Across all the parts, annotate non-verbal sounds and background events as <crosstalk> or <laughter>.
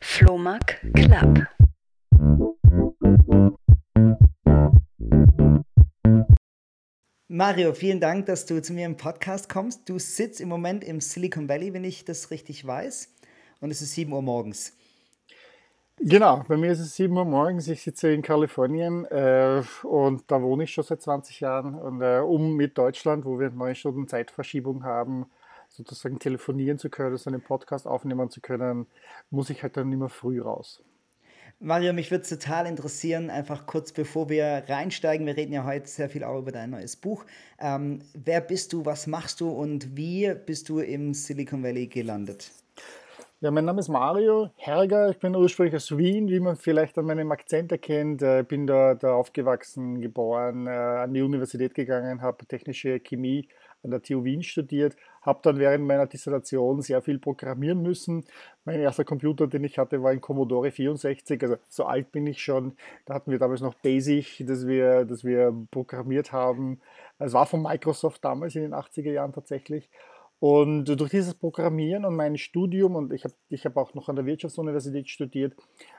Flohmark Club. Mario, vielen Dank, dass du zu mir im Podcast kommst. Du sitzt im Moment im Silicon Valley, wenn ich das richtig weiß. Und es ist 7 Uhr morgens. Genau, bei mir ist es 7 Uhr morgens. Ich sitze in Kalifornien äh, und da wohne ich schon seit 20 Jahren. Und äh, um mit Deutschland, wo wir 9 Stunden Zeitverschiebung haben, sozusagen telefonieren zu können, so einen Podcast aufnehmen zu können, muss ich halt dann immer früh raus. Mario, mich würde es total interessieren, einfach kurz bevor wir reinsteigen, wir reden ja heute sehr viel auch über dein neues Buch. Ähm, wer bist du, was machst du und wie bist du im Silicon Valley gelandet? Ja, mein Name ist Mario Herger. Ich bin ursprünglich aus Wien, wie man vielleicht an meinem Akzent erkennt. Äh, bin da, da aufgewachsen, geboren, äh, an die Universität gegangen, habe technische Chemie an der TU Wien studiert, habe dann während meiner Dissertation sehr viel programmieren müssen. Mein erster Computer, den ich hatte, war ein Commodore 64, also so alt bin ich schon. Da hatten wir damals noch Basic, das wir, das wir programmiert haben. Es war von Microsoft damals in den 80er Jahren tatsächlich. Und durch dieses Programmieren und mein Studium, und ich habe ich hab auch noch an der Wirtschaftsuniversität studiert,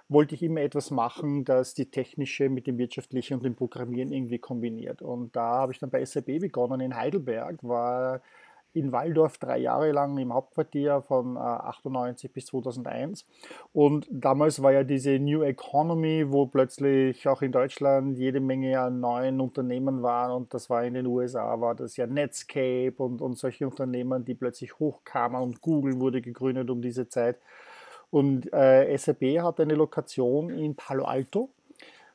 wollte ich immer etwas machen, das die technische mit dem wirtschaftlichen und dem Programmieren irgendwie kombiniert. Und da habe ich dann bei SAP begonnen in Heidelberg, war in Waldorf drei Jahre lang im Hauptquartier von äh, 98 bis 2001. Und damals war ja diese New Economy, wo plötzlich auch in Deutschland jede Menge an neuen Unternehmen waren. Und das war in den USA, war das ja Netscape und, und solche Unternehmen, die plötzlich hochkamen. Und Google wurde gegründet um diese Zeit. Und äh, SAP hat eine Lokation in Palo Alto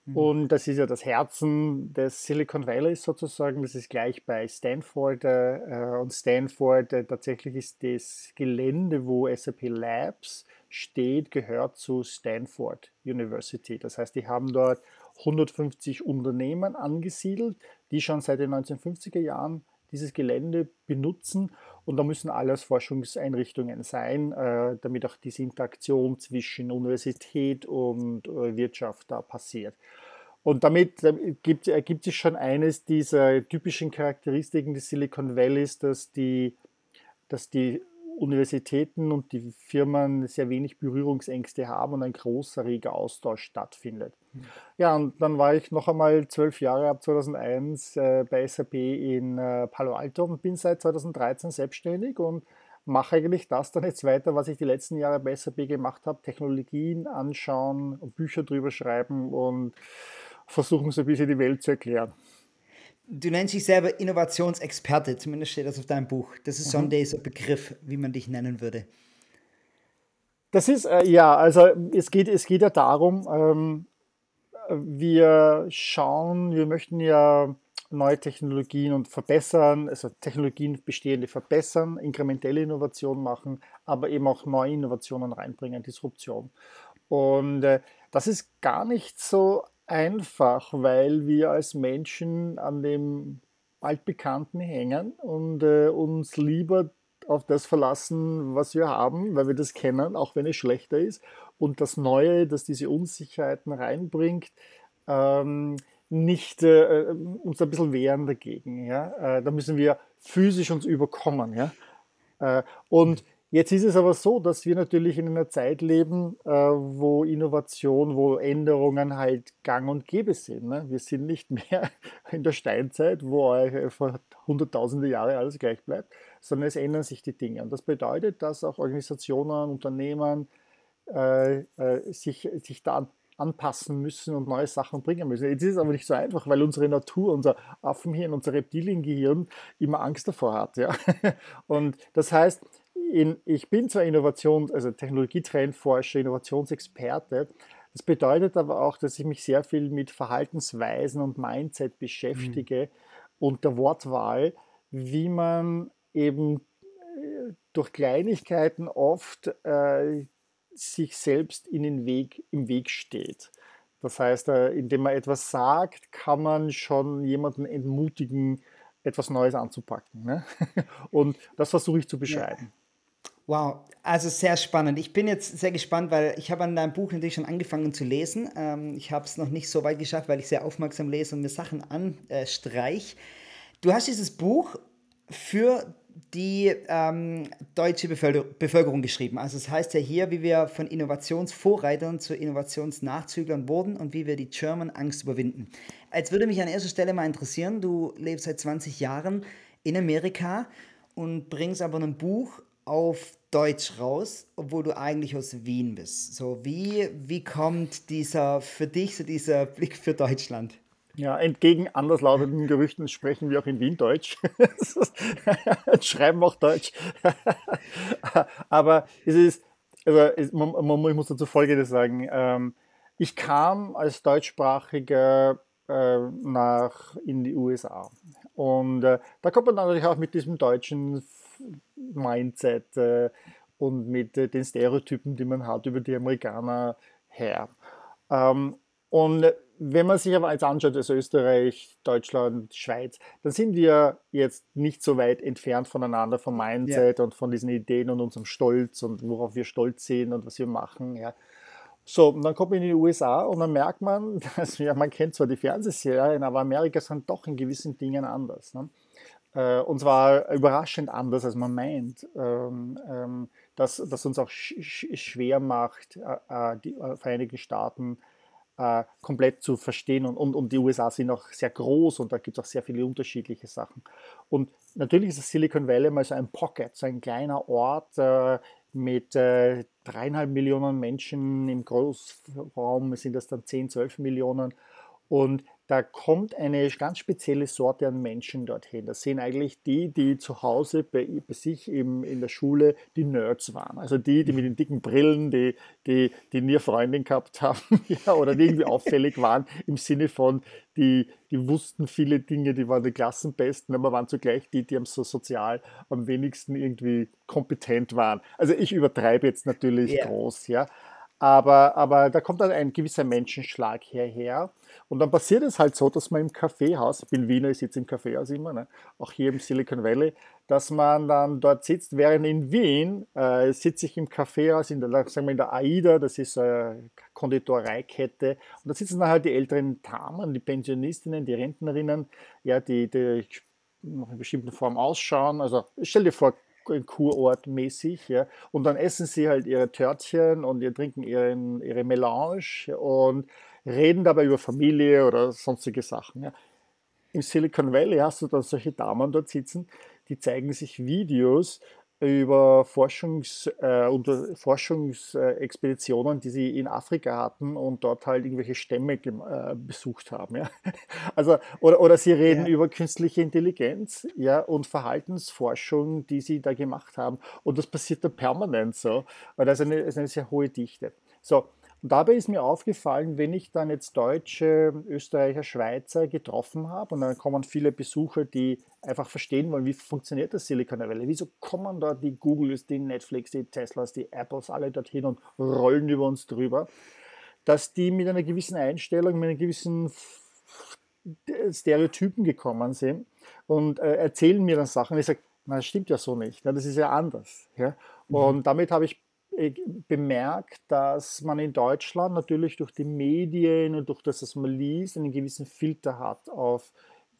Mhm. Und das ist ja das Herzen des Silicon Valley sozusagen. Das ist gleich bei Stanford. Äh, und Stanford äh, tatsächlich ist das Gelände, wo SAP Labs steht, gehört zu Stanford University. Das heißt, die haben dort 150 Unternehmen angesiedelt, die schon seit den 1950er Jahren dieses Gelände benutzen und da müssen alles Forschungseinrichtungen sein, äh, damit auch diese Interaktion zwischen Universität und äh, Wirtschaft da passiert. Und damit gibt, ergibt sich schon eines dieser typischen Charakteristiken des Silicon Valleys, dass die, dass die Universitäten und die Firmen sehr wenig Berührungsängste haben und ein großer reger Austausch stattfindet. Mhm. Ja, und dann war ich noch einmal zwölf Jahre ab 2001 äh, bei SAP in äh, Palo Alto und bin seit 2013 selbstständig und mache eigentlich das dann jetzt weiter, was ich die letzten Jahre bei SAP gemacht habe, Technologien anschauen, Bücher drüber schreiben und versuchen so ein bisschen die Welt zu erklären. Du nennst dich selber Innovationsexperte, zumindest steht das auf deinem Buch. Das ist mhm. so ein dieser Begriff, wie man dich nennen würde. Das ist, äh, ja, also es geht, es geht ja darum, ähm, wir schauen, wir möchten ja neue Technologien und verbessern, also Technologien bestehende verbessern, inkrementelle Innovationen machen, aber eben auch neue Innovationen reinbringen, Disruption. Und äh, das ist gar nicht so einfach, weil wir als Menschen an dem Altbekannten hängen und äh, uns lieber auf das verlassen, was wir haben, weil wir das kennen, auch wenn es schlechter ist. Und das Neue, das diese Unsicherheiten reinbringt, ähm, nicht äh, uns ein bisschen wehren dagegen. Ja? Äh, da müssen wir physisch uns überkommen. Ja? Äh, und Jetzt ist es aber so, dass wir natürlich in einer Zeit leben, äh, wo Innovation, wo Änderungen halt gang und gäbe sind. Ne? Wir sind nicht <laughs> mehr in der Steinzeit, wo vor hunderttausende Jahre alles gleich bleibt, sondern es ändern sich die Dinge. Und das bedeutet, dass auch Organisationen, Unternehmen äh, äh, sich, sich da anpassen müssen und neue Sachen bringen müssen. Jetzt ist es aber nicht so einfach, weil unsere Natur, unser Affenhirn, unser Reptiliengehirn immer Angst davor hat. Ja? <laughs> Und das heißt, in, ich bin zwar Innovations-, also Technologietrendforscher, Innovationsexperte. Das bedeutet aber auch, dass ich mich sehr viel mit Verhaltensweisen und Mindset beschäftige mhm. und der Wortwahl, wie man eben äh, durch Kleinigkeiten oft äh, sich selbst in den Weg, im Weg steht. Das heißt, äh, indem man etwas sagt, kann man schon jemanden entmutigen, etwas Neues anzupacken. Ne? <laughs> Und das versuche ich zu beschreiben. Ja. Wow, also sehr spannend. Ich bin jetzt sehr gespannt, weil ich habe an deinem Buch natürlich schon angefangen zu lesen. Ähm, ich habe es noch nicht so weit geschafft, weil ich sehr aufmerksam lese und mir Sachen anstreich. Du hast dieses Buch für die ähm, deutsche Bevölkerung geschrieben. Also es das heißt ja hier, wie wir von Innovationsvorreitern zu Innovationsnachzüglern wurden und wie wir die German Angst überwinden. Jetzt würde mich an erster Stelle mal interessieren, du lebst seit 20 Jahren in Amerika und bringst aber ein Buch auf Deutsch raus, obwohl du eigentlich aus Wien bist. So, wie, wie kommt dieser für dich so dieser Blick für Deutschland? Ja, entgegen anderslautenden Gerüchten sprechen wir auch in Wien Deutsch. <laughs> Schreiben auch Deutsch. <laughs> Aber es ist, also es, man, man, ich muss dazu Folgendes sagen. Ähm, ich kam als Deutschsprachiger äh, nach in die USA. Und äh, da kommt man natürlich auch mit diesem deutschen Mindset äh, und mit äh, den Stereotypen, die man hat über die Amerikaner her. Ähm, und wenn man sich aber jetzt anschaut, also Österreich, Deutschland, Schweiz, dann sind wir jetzt nicht so weit entfernt voneinander vom Mindset ja. und von diesen Ideen und unserem Stolz und worauf wir stolz sind und was wir machen. Ja. So, und dann kommt man in die USA und dann merkt man, <laughs> dass ja, man kennt zwar die Fernsehserien, aber Amerika sind doch in gewissen Dingen anders. Ne? Äh, und zwar überraschend anders, als man meint. Ähm, ähm, dass das uns auch sch schwer macht, äh, äh die äh, Vereinigten Staaten äh, komplett zu verstehen. Und, und, und, die USA sind auch sehr groß und da gibt es auch sehr viele unterschiedliche Sachen. Und natürlich ist das Silicon Valley mal so ein Pocket, so ein kleiner Ort äh, mit äh, dreieinhalb Millionen Menschen. Im Großraum sind das dann 10, 12 Millionen. Und da kommt eine ganz spezielle Sorte an Menschen dorthin. Das sind eigentlich die, die zu Hause bei, bei sich im, in der Schule die Nerds waren. Also die, die mit den dicken Brillen, die, die, die nie eine Freundin gehabt haben <laughs> ja, oder die irgendwie auffällig waren im Sinne von, die, die wussten viele Dinge, die waren die Klassenbesten, aber waren zugleich die, die am so sozial am wenigsten irgendwie kompetent waren. Also ich übertreibe jetzt natürlich yeah. groß, ja. Aber, aber da kommt dann ein gewisser Menschenschlag hierher. Und dann passiert es halt so, dass man im Kaffeehaus, ich bin Wiener, ich sitze im Kaffeehaus immer, ne, auch hier im Silicon Valley, dass man dann dort sitzt, während in Wien äh, sitze ich im Kaffeehaus, in der, sagen wir in der AIDA, das ist eine Konditoreikette, und da sitzen dann halt die älteren Damen, die Pensionistinnen, die Rentnerinnen, ja, die, die in bestimmter Form ausschauen. Also stell dir vor, Kurort mäßig. Ja. Und dann essen sie halt ihre Törtchen und ihr trinken ihren, ihre Melange und reden dabei über Familie oder sonstige Sachen. Ja. Im Silicon Valley hast du dann solche Damen dort sitzen, die zeigen sich Videos über Forschungs, äh, unter Forschungsexpeditionen, die sie in Afrika hatten und dort halt irgendwelche Stämme äh, besucht haben. Ja? <laughs> Also, oder, oder sie reden ja. über künstliche Intelligenz ja, und Verhaltensforschung, die sie da gemacht haben. Und das passiert da permanent so, weil das ist eine, ist eine sehr hohe Dichte. So, und dabei ist mir aufgefallen, wenn ich dann jetzt Deutsche, Österreicher, Schweizer getroffen habe und dann kommen viele Besucher, die einfach verstehen wollen, wie funktioniert das Silicon Valley, wieso kommen da die Googles, die Netflix, die Teslas, die Apples alle dorthin und rollen über uns drüber, dass die mit einer gewissen Einstellung, mit einer gewissen Stereotypen gekommen sind und äh, erzählen mir dann Sachen. Ich sage, das stimmt ja so nicht, ja, das ist ja anders. Ja? Mhm. Und mhm. damit habe ich bemerkt, dass man in Deutschland natürlich durch die Medien und durch das, was man liest, einen gewissen Filter hat auf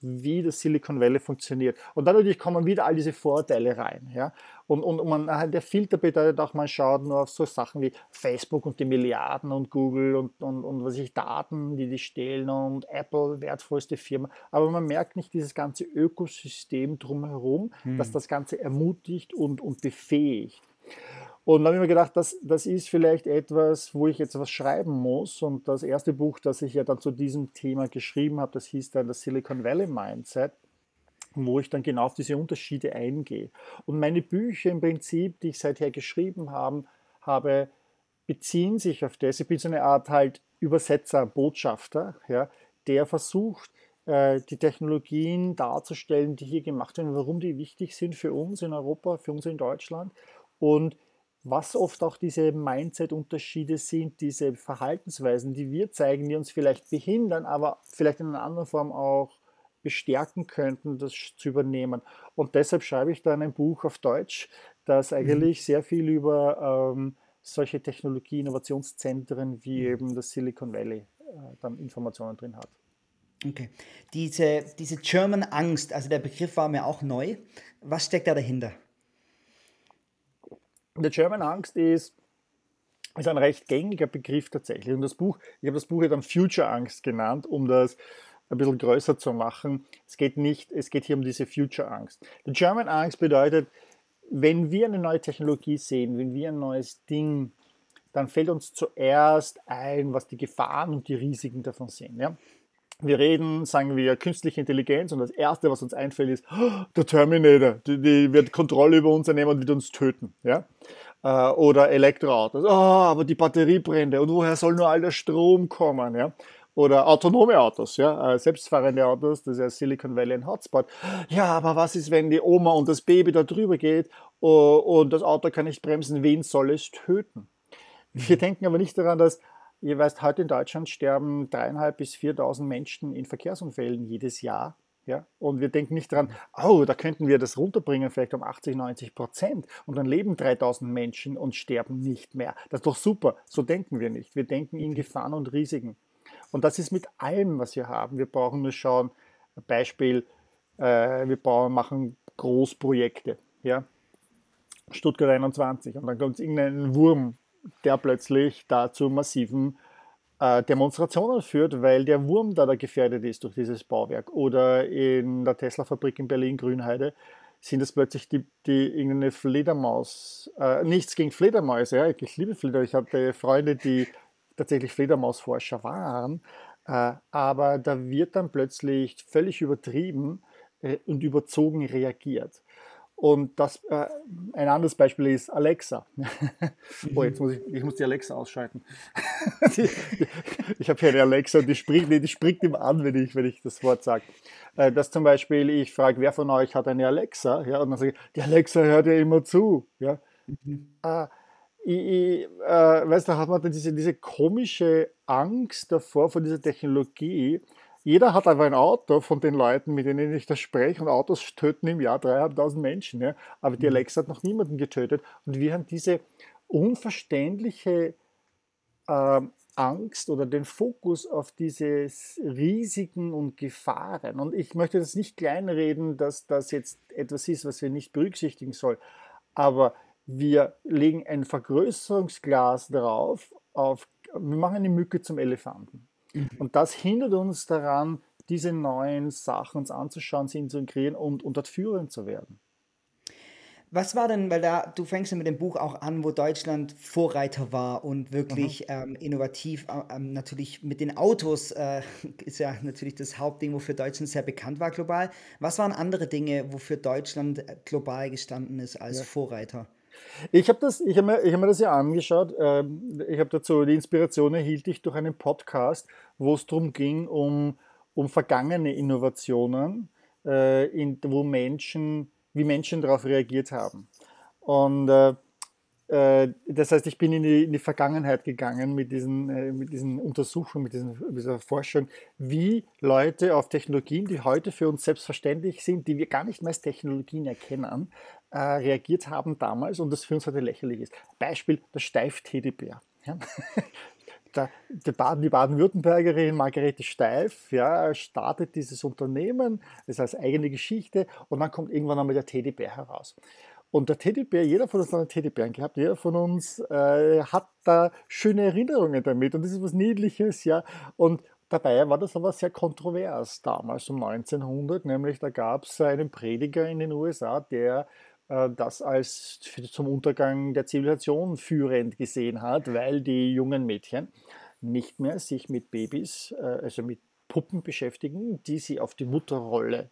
wie das Silicon Valley funktioniert. Und dann natürlich kommen wieder all diese Vorteile rein. Ja? Und, und man, der Filter bedeutet auch, man schaut nur auf so Sachen wie Facebook und die Milliarden und Google und, und, und was ich Daten, die die stehlen und Apple, wertvollste Firma. Aber man merkt nicht dieses ganze Ökosystem drumherum, hm. das das Ganze ermutigt und, und befähigt. Und habe ich mir gedacht, das, das ist vielleicht etwas, wo ich jetzt was schreiben muss. Und das erste Buch, das ich ja dann zu diesem Thema geschrieben habe, das hieß dann das Silicon Valley Mindset, wo ich dann genau auf diese Unterschiede eingehe. Und meine Bücher im Prinzip, die ich seither geschrieben habe, habe beziehen sich auf das. Ich bin so eine Art halt Übersetzer, Botschafter, ja, der versucht, äh, die Technologien darzustellen, die hier gemacht werden, warum die wichtig sind für uns in Europa, für uns in Deutschland und was oft auch diese Mindset-Unterschiede sind, diese Verhaltensweisen, die wir zeigen, die uns vielleicht behindern, aber vielleicht in einer anderen Form auch bestärken könnten, das zu übernehmen. Und deshalb schreibe ich dann ein Buch auf Deutsch, das mhm. eigentlich mhm. sehr viel über ähm, solche Technologie-Innovationszentren wie mhm. eben das Silicon Valley äh, dann Informationen drin hat. Okay. Diese, diese German Angst, also der Begriff war mir auch neu. Was steckt da dahinter? Der German Angst ist, ist ein recht gängiger Begriff tatsächlich. Und das Buch, ich habe das Buch ja dann Future Angst genannt, um das ein bisschen größer zu machen. Es geht nicht, es geht hier um diese Future Angst. Die German Angst bedeutet, wenn wir eine neue Technologie sehen, wenn wir ein neues Ding, dann fällt uns zuerst ein, was die Gefahren und die Risiken davon sind. Ja? Wir reden, sagen wir, künstliche Intelligenz und das Erste, was uns einfällt, ist, oh, der Terminator, die, die, wird Kontrolle über uns nehmen und wird uns töten. Ja? Äh, oder Elektroautos, oh, aber die Batteriebrände und woher soll nur all der Strom kommen? Ja? Oder autonome Autos, ja, äh, selbstfahrende Autos, das ist ja Silicon Valley ein Hotspot. Ja, aber was ist, wenn die Oma und das Baby da drüber geht und das Auto kann nicht bremsen? Wen soll es töten? Wir denken aber nicht daran, dass Ihr weißt, heute in Deutschland sterben dreieinhalb bis 4.000 Menschen in Verkehrsunfällen jedes Jahr. Ja? Und wir denken nicht daran, oh, da könnten wir das runterbringen, vielleicht um 80, 90 Prozent. Und dann leben 3000 Menschen und sterben nicht mehr. Das ist doch super. So denken wir nicht. Wir denken in Gefahren und Risiken. Und das ist mit allem, was wir haben. Wir brauchen nur schauen, Beispiel, äh, wir bauen, machen Großprojekte. Ja? Stuttgart 21 und dann kommt irgendein Wurm der plötzlich da zu massiven äh, Demonstrationen führt, weil der Wurm da, da gefährdet ist durch dieses Bauwerk. Oder in der Tesla-Fabrik in Berlin-Grünheide sind es plötzlich die, die irgendeine Fledermaus, äh, nichts gegen Fledermäuse, ja, ich liebe Fledermäuse, ich hatte Freunde, die tatsächlich Fledermausforscher waren, äh, aber da wird dann plötzlich völlig übertrieben äh, und überzogen reagiert. Und das, äh, ein anderes Beispiel ist Alexa. oh, jetzt muss ich, ich muss die Alexa ausschalten. die, <laughs> die, ich habe hier eine Alexa und die springt, die springt immer an, wenn ich, wenn ich das Wort sage. Äh, dass zum Beispiel ich frage, wer von euch hat eine Alexa? Ja, und dann sage ich, die Alexa hört ja immer zu. Ja. Mhm. Äh, ich, ich, weißt du, hat man dann diese, diese komische Angst davor, vor dieser Technologie, jeder hat aber ein Auto von den Leuten, mit denen ich da spreche. Und Autos töten im Jahr dreieinhalbtausend Menschen. Ja? Aber die mhm. Alexa hat noch niemanden getötet. Und wir haben diese unverständliche äh, Angst oder den Fokus auf diese Risiken und Gefahren. Und ich möchte das nicht kleinreden, dass das jetzt etwas ist, was wir nicht berücksichtigen sollen. Aber wir legen ein Vergrößerungsglas drauf, auf, wir machen eine Mücke zum Elefanten. Mhm. Und das hindert uns daran, diese neuen Sachen uns anzuschauen, sie zu integrieren und, und dort führend zu werden. Was war denn, weil da, du fängst ja mit dem Buch auch an, wo Deutschland Vorreiter war und wirklich ähm, innovativ, äh, ähm, natürlich mit den Autos äh, <laughs> ist ja natürlich das Hauptding, wofür Deutschland sehr bekannt war global. Was waren andere Dinge, wofür Deutschland äh, global gestanden ist als ja. Vorreiter? Ich habe hab mir, hab mir das ja angeschaut. Ähm, ich habe dazu die Inspiration erhielt ich durch einen Podcast, wo es darum ging, um, um vergangene Innovationen, äh, in, wo Menschen, wie Menschen darauf reagiert haben. Und äh, äh, das heißt, ich bin in die, in die Vergangenheit gegangen mit diesen, äh, mit diesen Untersuchungen, mit, diesen, dieser Forschung, wie Leute auf Technologien, die heute für uns selbstverständlich sind, die wir gar nicht mehr als Technologien erkennen, äh, reagiert haben damals und das für uns heute lächerlich ist. Beispiel der Steif-Teddybär. Ja? <laughs> die Baden-Württembergerin Margarete Steif ja, startet dieses Unternehmen, das heißt eigene Geschichte und dann kommt irgendwann einmal der Teddybär heraus. Und der Teddybär, jeder von uns hat einen Teddybären gehabt, jeder von uns äh, hat da schöne Erinnerungen damit und das ist was Niedliches, ja. Und dabei war das aber sehr kontrovers damals um 1900, nämlich da gab es einen Prediger in den USA, der das als zum Untergang der Zivilisation führend gesehen hat, weil die jungen Mädchen nicht mehr sich mit Babys, äh, also mit Puppen beschäftigen, die sie auf die Mutterrolle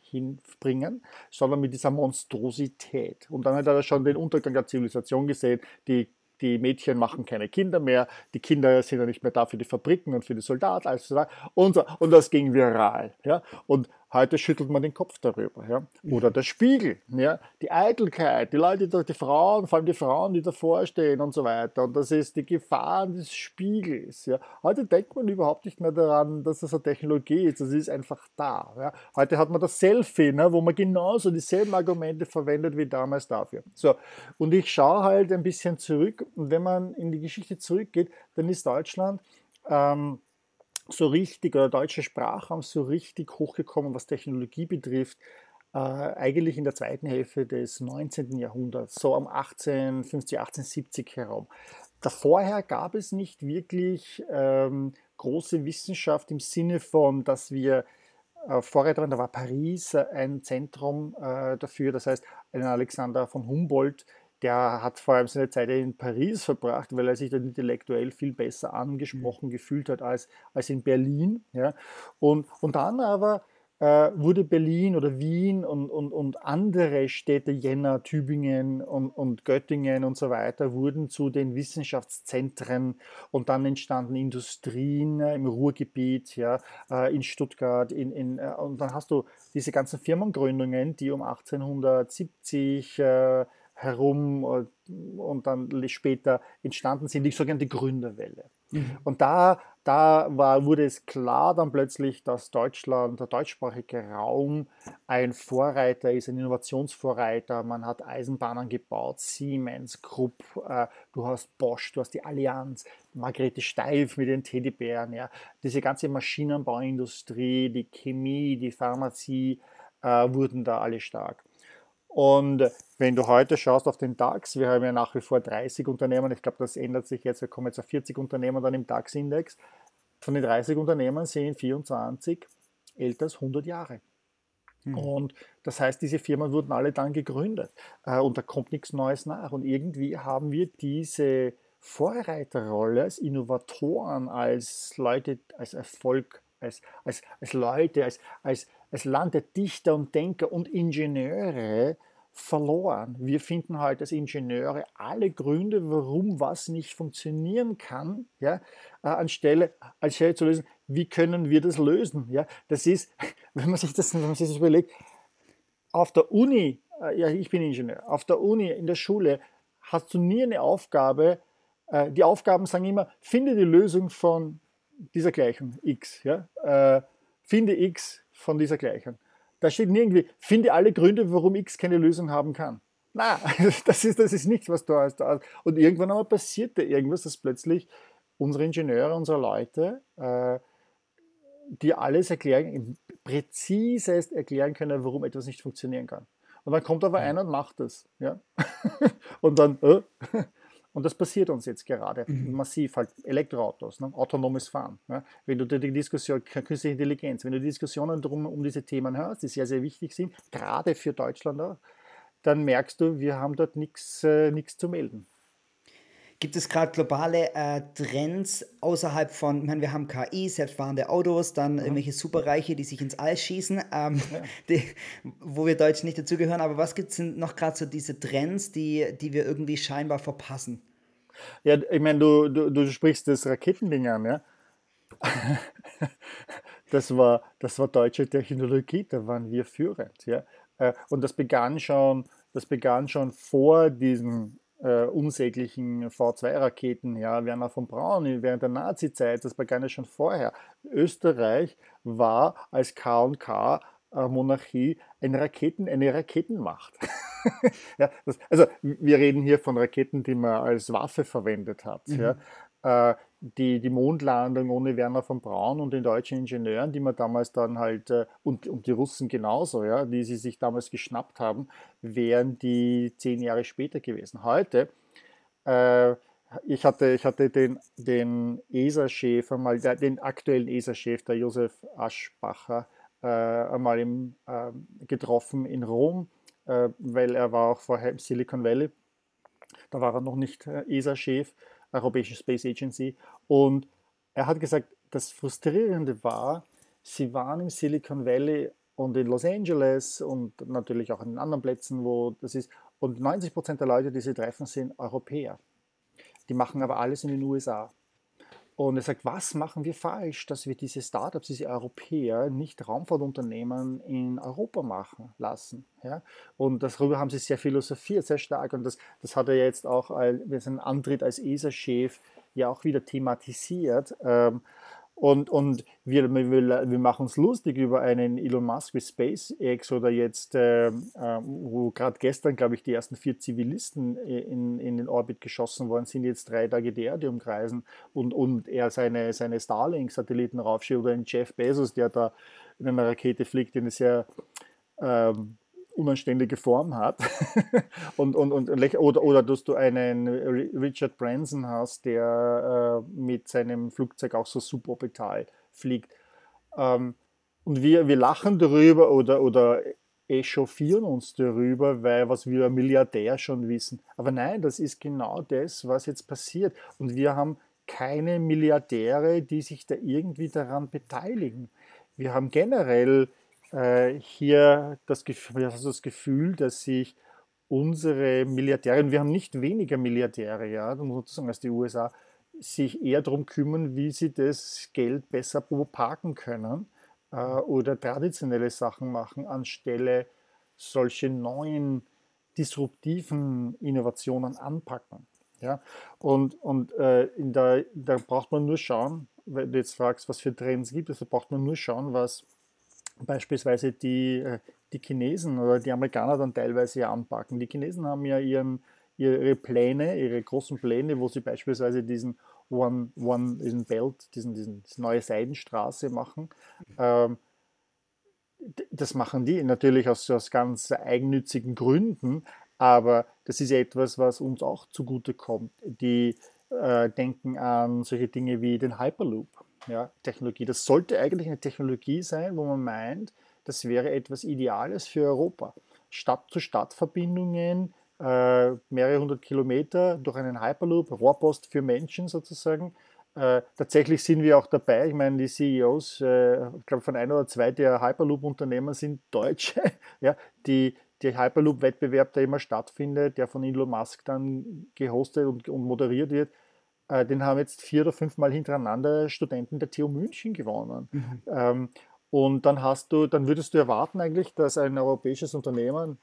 hinbringen, sondern mit dieser Monstrosität. Und dann hat er schon den Untergang der Zivilisation gesehen, die die Mädchen machen keine Kinder mehr, die Kinder sind ja nicht mehr da für die Fabriken und für die Soldaten, also und, so, und das ging viral. Ja? Und Heute schüttelt man den Kopf darüber. Ja? Oder der Spiegel, ja? die Eitelkeit, die Leute, die, Frauen, vor allem die Frauen, die davor stehen und so weiter. Und das ist die Gefahr des Spiegels. Ja? Heute denkt man überhaupt nicht mehr daran, dass das eine Technologie ist. Das ist einfach da. Ja? Heute hat man das Selfie, ne? wo man genauso dieselben Argumente verwendet wie damals dafür. So, und ich schaue halt ein bisschen zurück. Und wenn man in die Geschichte zurückgeht, dann ist Deutschland. Ähm, so richtig, oder deutsche Sprachraum so richtig hochgekommen, was Technologie betrifft, äh, eigentlich in der zweiten Hälfte des 19. Jahrhunderts, so um 1850, 1870 herum. Davorher gab es nicht wirklich ähm, große Wissenschaft im Sinne von, dass wir äh, Vorreiterin, da war Paris äh, ein Zentrum äh, dafür, das heißt, ein Alexander von Humboldt, der hat vor allem seine Zeit in Paris verbracht, weil er sich dann intellektuell viel besser angesprochen gefühlt hat als, als in Berlin. Ja. Und, und dann aber äh, wurde Berlin oder Wien und, und, und andere Städte, Jena, Tübingen und, und Göttingen und so weiter, wurden zu den Wissenschaftszentren und dann entstanden Industrien äh, im Ruhrgebiet, ja, äh, in Stuttgart, in, in, und dann hast du diese ganzen Firmengründungen, die um 1870 herum und dann später entstanden sind, die sogenannte Gründerwelle. Mhm. Und da, da war, wurde es klar dann plötzlich, dass Deutschland, der deutschsprachige Raum ein Vorreiter ist, ein Innovationsvorreiter. Man hat Eisenbahnen gebaut, Siemens, Krupp, äh, du hast Bosch, du hast die Allianz, Margrethe Steif mit den Teddybären, ja. diese ganze Maschinenbauindustrie, die Chemie, die Pharmazie äh, wurden da alle stark. Und wenn du heute schaust auf den DAX, wir haben ja nach wie vor 30 Unternehmen, ich glaube, das ändert sich jetzt, wir kommen jetzt auf 40 Unternehmen dann im DAX-Index. Von den 30 Unternehmen sind 24 älter als 100 Jahre. Mhm. Und das heißt, diese Firmen wurden alle dann gegründet äh, und da kommt nichts Neues nach. Und irgendwie haben wir diese Vorreiterrolle als Innovatoren, als Leute, als Erfolg, als, als, als Leute, als, als, als Land der Dichter und Denker und Ingenieure verloren. Wir finden halt als Ingenieure alle Gründe, warum was nicht funktionieren kann, ja, äh, anstelle, anstelle zu lösen, wie können wir das lösen. Ja. Das ist, <laughs> wenn man sich das, wenn man sich das überlegt, auf der Uni, äh, ja, ich bin Ingenieur, auf der Uni, in der Schule, hast du nie eine Aufgabe, äh, die Aufgaben sagen immer, finde die Lösung von dieser Gleichung x. Ja? Finde x von dieser Gleichung. Da steht nirgendwie, finde alle Gründe, warum x keine Lösung haben kann. Na, <laughs> das ist, das ist nichts, was da ist. Und irgendwann einmal passiert da irgendwas, dass plötzlich unsere Ingenieure, unsere Leute, äh, die alles erklären, präzise erklären können, warum etwas nicht funktionieren kann. Und dann kommt aber einer und macht das. Ja? <laughs> und dann, äh, und das passiert uns jetzt gerade mhm. massiv, halt Elektroautos, ne? autonomes Fahren. Ne? Wenn du die Diskussion, künstliche Intelligenz, wenn du die Diskussionen drum, um diese Themen hörst, die sehr, sehr wichtig sind, gerade für Deutschland auch, dann merkst du, wir haben dort nichts äh, zu melden. Gibt es gerade globale äh, Trends außerhalb von, ich meine, wir haben KI, selbstfahrende Autos, dann ja. irgendwelche Superreiche, die sich ins All schießen, ähm, ja. <laughs> die, wo wir Deutschen nicht dazugehören. Aber was gibt es noch gerade so diese Trends, die, die wir irgendwie scheinbar verpassen? Ja, ich meine, du, du, du sprichst das Raketending an, ja. <laughs> das, war, das war deutsche Technologie, da waren wir führend. Ja. Äh, und das begann schon, das begann schon vor diesem äh, unsäglichen V2-Raketen, ja, Werner von Braun während der Nazi-Zeit, das begann ja schon vorher. Österreich war als K&K äh, Monarchie eine, Raketen, eine Raketenmacht. <laughs> ja, das, also wir reden hier von Raketen, die man als Waffe verwendet hat. Mhm. Ja. Äh, die, die Mondlandung ohne Werner von Braun und den deutschen Ingenieuren, die man damals dann halt, äh, und, und die Russen genauso, ja, die sie sich damals geschnappt haben, wären die zehn Jahre später gewesen. Heute, äh, ich hatte, ich hatte den, den ESA-Chef einmal, den aktuellen ESA-Chef, der Josef Aschbacher, äh, einmal im, äh, getroffen in Rom, äh, weil er war auch vorher im Silicon Valley. Da war er noch nicht äh, ESA-Chef Europäische Space Agency. Und er hat gesagt, das Frustrierende war, sie waren im Silicon Valley und in Los Angeles und natürlich auch an anderen Plätzen, wo das ist. Und 90 Prozent der Leute, die sie treffen, sind Europäer. Die machen aber alles in den USA. Und er sagt, was machen wir falsch, dass wir diese Startups, diese Europäer nicht Raumfahrtunternehmen in Europa machen lassen? Ja? Und darüber haben sie sehr philosophiert, sehr stark. Und das, das hat er jetzt auch mit seinem Antritt als ESA-Chef ja auch wieder thematisiert. Ähm, Und, und wir, wir, wir machen uns lustig über einen Elon Musk wie SpaceX oder jetzt, äh, wo gerade gestern, glaube ich, die ersten vier Zivilisten in, in den Orbit geschossen worden sind, jetzt drei Tage die Erde umkreisen und, und er seine, seine Starlink-Satelliten raufschiebt oder einen Jeff Bezos, der da in einer Rakete fliegt, in eine sehr ähm, unanständige Form hat. <laughs> und, und, und, oder, oder dass du einen Richard Branson hast, der äh, mit seinem Flugzeug auch so suborbital fliegt. Ähm, und wir, wir lachen darüber oder, oder echauffieren uns darüber, weil was wir Milliardär schon wissen. Aber nein, das ist genau das, was jetzt passiert. Und wir haben keine Milliardäre, die sich da irgendwie daran beteiligen. Wir haben generell äh, hier das also das Gefühl, dass sich unsere Milliardäre, wir haben nicht weniger Milliardäre, ja, sozusagen als die USA, sich eher darum kümmern, wie sie das Geld besser parken können äh, oder traditionelle Sachen machen, anstelle solche neuen disruptiven Innovationen anpacken. Ja? Und, und äh, in der, da braucht man nur schauen, wenn du jetzt fragst, was für Trends gibt es, da braucht man nur schauen, was beispielsweise die, äh, die Chinesen oder die Amerikaner dann teilweise ja anpacken. Die Chinesen haben ja ihren, ihre Pläne, ihre großen Pläne, wo sie beispielsweise diesen One, One diesen Belt, diesen, diesen, diese neue Seidenstraße machen. Ähm, das machen die natürlich aus, aus ganz eigennützigen Gründen, aber das ist etwas, was uns auch zugutekommt. Die äh, denken an solche Dinge wie den Hyperloop ja, Technologie. Das sollte eigentlich eine Technologie sein, wo man meint, das wäre etwas Ideales für Europa. Stadt-zu-Stadt-Verbindungen, äh, mehrere hundert Kilometer durch einen Hyperloop, Rohrpost für Menschen sozusagen. Äh, tatsächlich sind wir auch dabei. Ich meine, die CEOs, äh, ich glaube von ein oder zwei der Hyperloop-Unternehmen sind Deutsche, <laughs> ja, die der Hyperloop-Wettbewerb, der immer stattfindet, der von Elon Musk dann gehostet und, und moderiert wird, äh, den haben jetzt vier oder fünf Mal hintereinander Studenten der TU München gewonnen. Mhm. Ähm, und dann hast du, dann würdest du erwarten eigentlich, dass ein europäisches Unternehmen,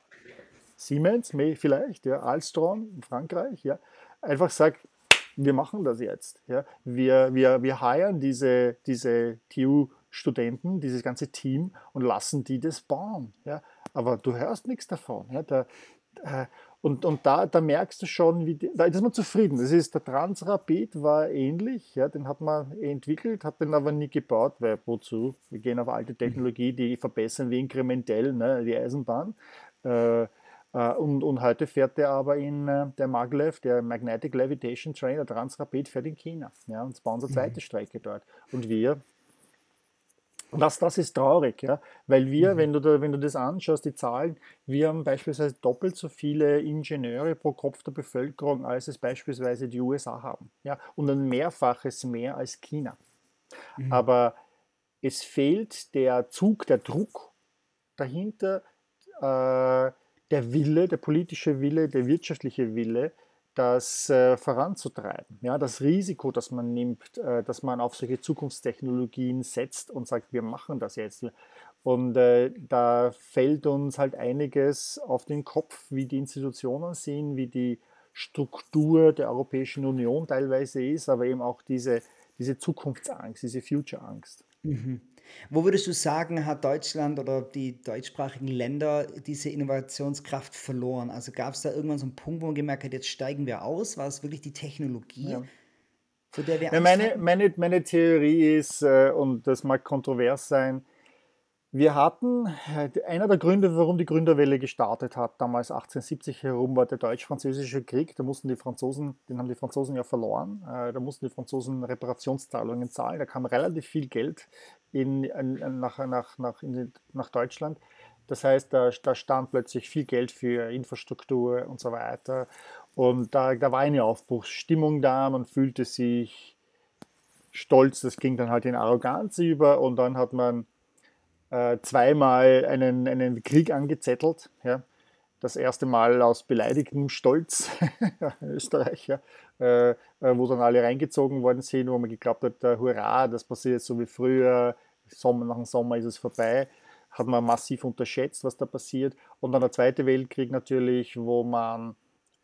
Siemens, vielleicht, ja, Alstron, Frankreich, ja, einfach sagt, wir machen das jetzt. Ja. Wir, wir, wir heiren diese, diese TU-Studenten, dieses ganze Team und lassen die das bauen. Ja. Aber du hörst nichts davon. Ja. Der, äh, und, und da, da merkst du schon, wie die, da ist man zufrieden. Das ist, der Transrapid war ähnlich, ja, den hat man entwickelt, hat den aber nie gebaut, weil wozu? Wir gehen auf alte Technologie, die verbessern wir inkrementell, ne, die Eisenbahn. Äh, äh, und, und heute fährt der aber in äh, der Maglev, der Magnetic Levitation Train, der Transrapid fährt in China. Ja, und bauen sie eine zweite Strecke dort. Und wir das, das ist traurig, ja, weil wir, mhm. wenn, du da, wenn du das anschaust, die Zahlen, wir haben beispielsweise doppelt so viele Ingenieure pro Kopf der Bevölkerung, als es beispielsweise die USA haben. Ja, und ein Mehrfaches mehr als China. Mhm. Aber es fehlt der Zug, der Druck dahinter, äh, der Wille, der politische Wille, der wirtschaftliche Wille, das äh, voranzutreiben. Ja, das Risiko, das man nimmt, äh, dass man auf solche Zukunftstechnologien setzt und sagt, wir machen das jetzt. Und äh, da fällt uns halt einiges auf den Kopf, wie die Institutionen sind, wie die Struktur der Europäischen Union teilweise ist, aber eben auch diese, diese Zukunftsangst, diese Future-Angst. Mhm. Wo würdest du sagen, hat Deutschland oder die deutschsprachigen Länder diese Innovationskraft verloren? Also gab es da irgendwann so einen Punkt, wo man gemerkt hat, jetzt steigen wir aus? War es wirklich die Technologie, ja. für der wir ja, meine, meine, meine Theorie ist, äh, und das mag kontrovers sein, wir hatten, äh, einer der Gründe, warum die Gründerwelle gestartet hat, damals 1870 herum, war der deutsch-französische Krieg. Da mussten die Franzosen, den haben die Franzosen ja verloren, äh, da mussten die Franzosen Reparationszahlungen zahlen. Da kam relativ viel Geld in, nach, nach, nach, in, nach Deutschland. Das heißt, da, da, stand plötzlich viel Geld für Infrastruktur und so weiter. Und da, da war eine Aufbruchsstimmung da, man fühlte sich stolz, das ging dann halt in Arroganz über und dann hat man äh, zweimal einen, einen Krieg angezettelt. Ja. Das erste Mal aus beleidigtem Stolz <laughs> Österreich, ja, äh, äh, wo dann alle reingezogen worden sind, wo man geglaubt hat, äh, hurra, das passiert so wie früher, Sommer, nach dem Sommer ist es vorbei. Hat man massiv unterschätzt, was da passiert. Und dann der Zweite Weltkrieg natürlich, wo man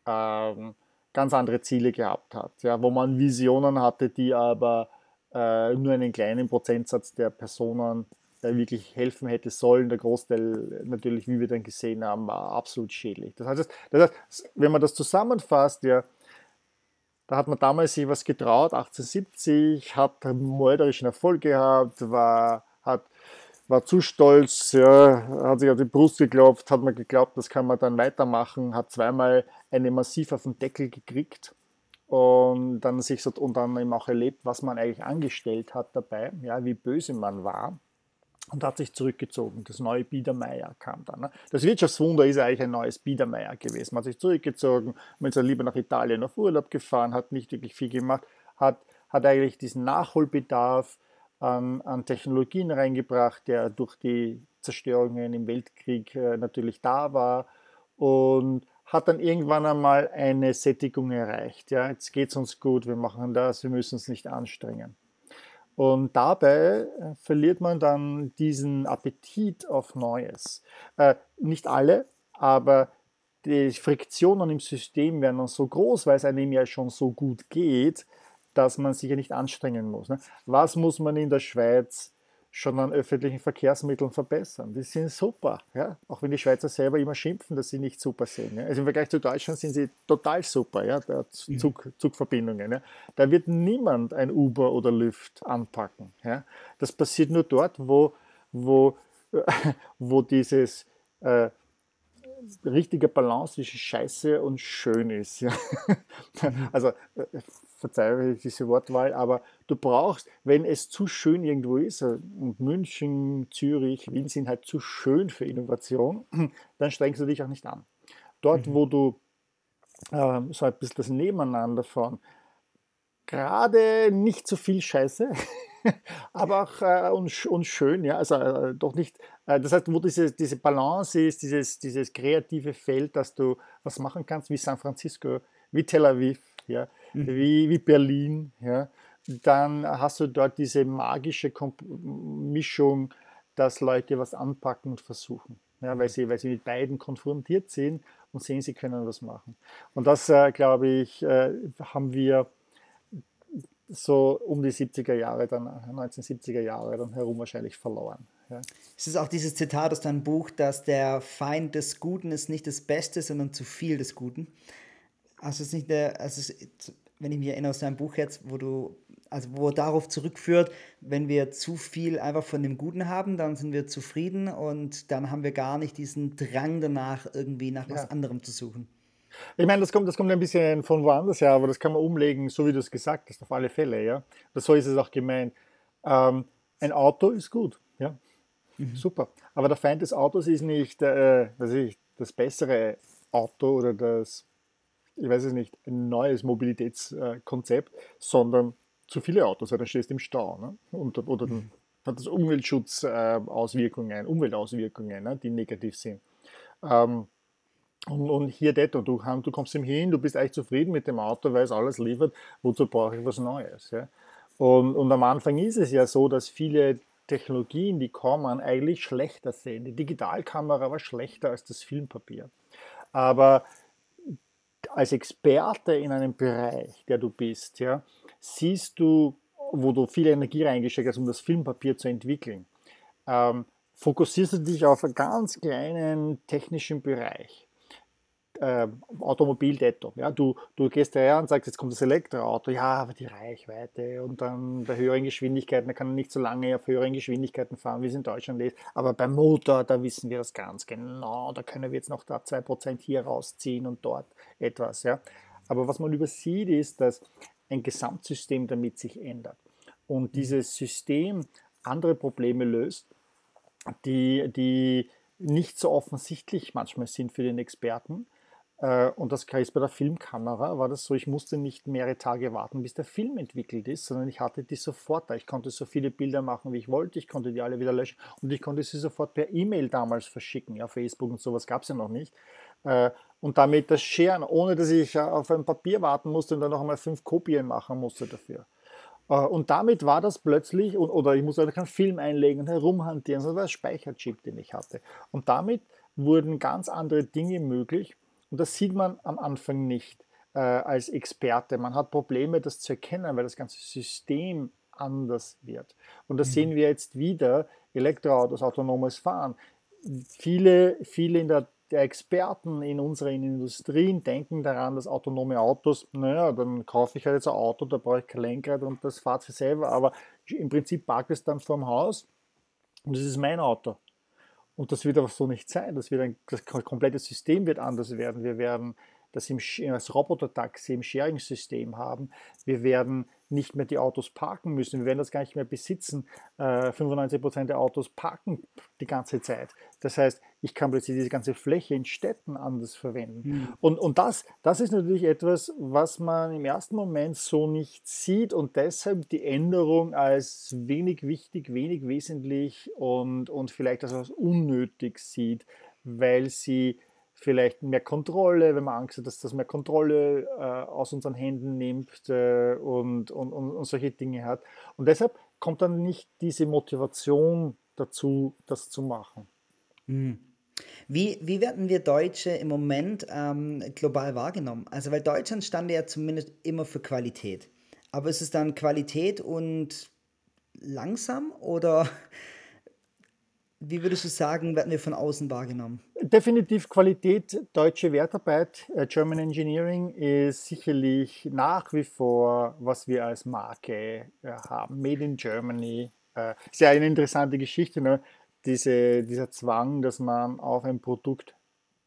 ähm, ganz andere Ziele gehabt hat, ja, wo man Visionen hatte, die aber äh, nur einen kleinen Prozentsatz der Personen der wirklich helfen hätte sollen. Der Großteil natürlich, wie wir dann gesehen haben, war absolut schädlich. Das heißt, das heißt wenn man das zusammenfasst, ja, da hat man damals sich was getraut, 1870, hat mörderischen Erfolg gehabt, war, hat, war zu stolz, ja, hat sich auf die Brust geklopft, hat man geglaubt, das kann man dann weitermachen, hat zweimal eine massiv auf den Deckel gekriegt und dann sich so, und dann eben auch erlebt, was man eigentlich angestellt hat dabei, ja, wie böse man war und hat sich zurückgezogen. Das neue Biedermeier kam dann. Ne? Das Wirtschaftswunder ist eigentlich ein neues Biedermeier gewesen. Man hat sich zurückgezogen, man ist lieber nach Italien auf Urlaub gefahren, hat nicht wirklich viel gemacht, hat, hat eigentlich diesen Nachholbedarf an, an Technologien reingebracht, der durch die Zerstörungen im Weltkrieg äh, natürlich da war und hat dann irgendwann einmal eine Sättigung erreicht. Ja, jetzt geht es uns gut, wir machen das, wir müssen uns nicht anstrengen. Und dabei äh, verliert man dann diesen Appetit auf Neues. Äh, nicht alle, aber die Friktionen im System werden dann so groß, weil es einem ja schon so gut geht, dass man sich ja nicht anstrengen muss. Ne? Was muss man in der Schweiz schon an öffentlichen Verkehrsmitteln verbessern. Die sind super, ja? auch wenn die Schweizer selber immer schimpfen, dass sie nicht super sind. Ja? Also im Vergleich zu Deutschland sind sie total super, ja? Mhm. Zug, Zugverbindungen. Ja? Da wird niemand ein Uber oder Lyft anpacken. Ja? Das passiert nur dort, wo, wo, <laughs> wo dieses äh, richtige Balance zwischen Scheiße und schön ist. Ja? <laughs> Also verzeihe diese Wortwahl, aber du brauchst, wenn es zu schön irgendwo ist, und München, Zürich, Wien sind halt zu schön für Innovation, <clears throat> dann strengst du dich auch nicht an. Dort, mhm. wo du äh, so ein bisschen das Nebeneinander von gerade nicht zu so viel Scheiße, <laughs> aber auch äh, und, und, schön, ja, also äh, doch nicht, äh, das heißt, wo diese, diese Balance ist, dieses, dieses kreative Feld, dass du was machen kannst, wie San Francisco, wie Tel Aviv, ja, mhm. wie, wie Berlin, ja, dann hast du dort diese magische Komp Mischung, dass Leute was anpacken und versuchen. Ja, weil, mhm. sie, weil sie mit beiden konfrontiert sind und sehen, sie können was machen. Und das, äh, glaube ich, äh, haben wir so um die 70er Jahre, dann 1970er Jahre dann herum wahrscheinlich verloren. Ja. Es ist auch dieses Zitat aus deinem Buch, dass der Feind des Guten ist nicht das Beste, sondern zu viel des Guten. Also es ist nicht der, also es, wenn ich mich erinnere aus deinem Buch jetzt, wo du, also wo darauf zurückführt, wenn wir zu viel einfach von dem Guten haben, dann sind wir zufrieden und dann haben wir gar nicht diesen Drang danach, irgendwie nach ja. was anderem zu suchen. Ich meine, das kommt, das kommt ein bisschen von woanders her, aber das kann man umlegen, so wie du es gesagt hast, auf alle Fälle, ja. Das so ist es auch gemeint. Ähm, ein Auto ist gut, ja. Mhm. Super. Aber der Feind des Autos ist nicht äh, was ich, das bessere Auto oder das ich weiß es nicht, ein neues Mobilitätskonzept, sondern zu viele Autos, weil dann stehst du im Stau. Ne? Und, oder dann hat das Umweltschutzauswirkungen, Umweltauswirkungen, ne? die negativ sind. Ähm, und, und, hier das, du, du kommst ihm hin, du bist eigentlich zufrieden mit dem Auto, weil es alles liefert, wozu brauche ich was Neues? Ja? Und, und am Anfang ist es ja so, dass viele Technologien, die kommen, eigentlich schlechter sind. Die Digitalkamera war schlechter als das Filmpapier. Aber als Experte in einem Bereich, der du bist, ja, siehst du, wo du viel Energie reingesteckt hast, um das Filmpapier zu entwickeln, ähm, fokussierst du dich auf einen ganz kleinen technischen Bereich äh, Automobil-Detto. Ja, du, du gehst daher und sagst, jetzt kommt das Elektroauto, ja, aber die Reichweite und dann bei höheren Geschwindigkeiten, da kann man nicht so lange auf höheren Geschwindigkeiten fahren, wie es in Deutschland ist. Aber beim Motor, da wissen wir das ganz genau, da können wir jetzt noch da 2% hier rausziehen und dort etwas. Ja. Aber was man übersieht, ist, dass ein Gesamtsystem damit sich ändert. Und mhm. dieses System andere Probleme löst, die, die nicht so offensichtlich manchmal sind für den Experten, und das ist bei der Filmkamera, war das so, ich musste nicht mehrere Tage warten, bis der Film entwickelt ist, sondern ich hatte die sofort da. Ich konnte so viele Bilder machen, wie ich wollte, ich konnte die alle wieder löschen und ich konnte sie sofort per E-Mail damals verschicken. Ja, Facebook und sowas gab es ja noch nicht. Äh, und damit das Scheren, ohne dass ich auf ein Papier warten musste und dann noch einmal fünf Kopien machen musste dafür. Äh, und damit war das plötzlich, oder ich musste keinen Film einlegen und herumhantieren, sondern das war ein Speicherchip, den ich hatte. Und damit wurden ganz andere Dinge möglich, und das sieht man am Anfang nicht äh, als Experte. Man hat Probleme, das zu erkennen, weil das ganze System anders wird. Und das mhm. sehen wir jetzt wieder, Elektroautos, autonomes Fahren. Viele, viele in der, der Experten in unseren Industrien denken daran, dass autonome Autos, naja, dann kaufe ich halt jetzt ein Auto, da brauche ich kein Lenkrad und das fahrt sich selber, aber im Prinzip parkt es dann vorm Haus und das ist mein Auto. Und das wird aber so nicht sein. Das, wird ein, das komplette System wird anders werden. Wir werden das im, als Roboter-Taxi im Sharing-System haben. Wir werden nicht mehr die Autos parken müssen. Wir werden das gar nicht mehr besitzen. Äh, 95% der Autos parken die ganze Zeit. Das heißt, ich kann plötzlich diese ganze Fläche in Städten anders verwenden. Mhm. Und, und das, das ist natürlich etwas, was man im ersten Moment so nicht sieht und deshalb die Änderung als wenig wichtig, wenig wesentlich und, und vielleicht als unnötig sieht, weil sie vielleicht mehr Kontrolle, wenn man Angst hat, dass das mehr Kontrolle äh, aus unseren Händen nimmt äh, und, und, und, und, solche Dinge hat. Und deshalb kommt dann nicht diese Motivation dazu, das zu machen. Mhm. Wie, wie werden wir Deutsche im Moment ähm, global wahrgenommen? Also, weil Deutschland stand ja zumindest immer für Qualität. Aber ist es dann Qualität und langsam oder <laughs> wie würdest du sagen, werden wir von außen wahrgenommen? Definitiv Qualität, deutsche Wertarbeit, äh, German Engineering ist sicherlich nach wie vor, was wir als Marke äh, haben. Made in Germany. Äh, ist ja eine interessante Geschichte, ne? Diese, dieser Zwang, dass man auf ein Produkt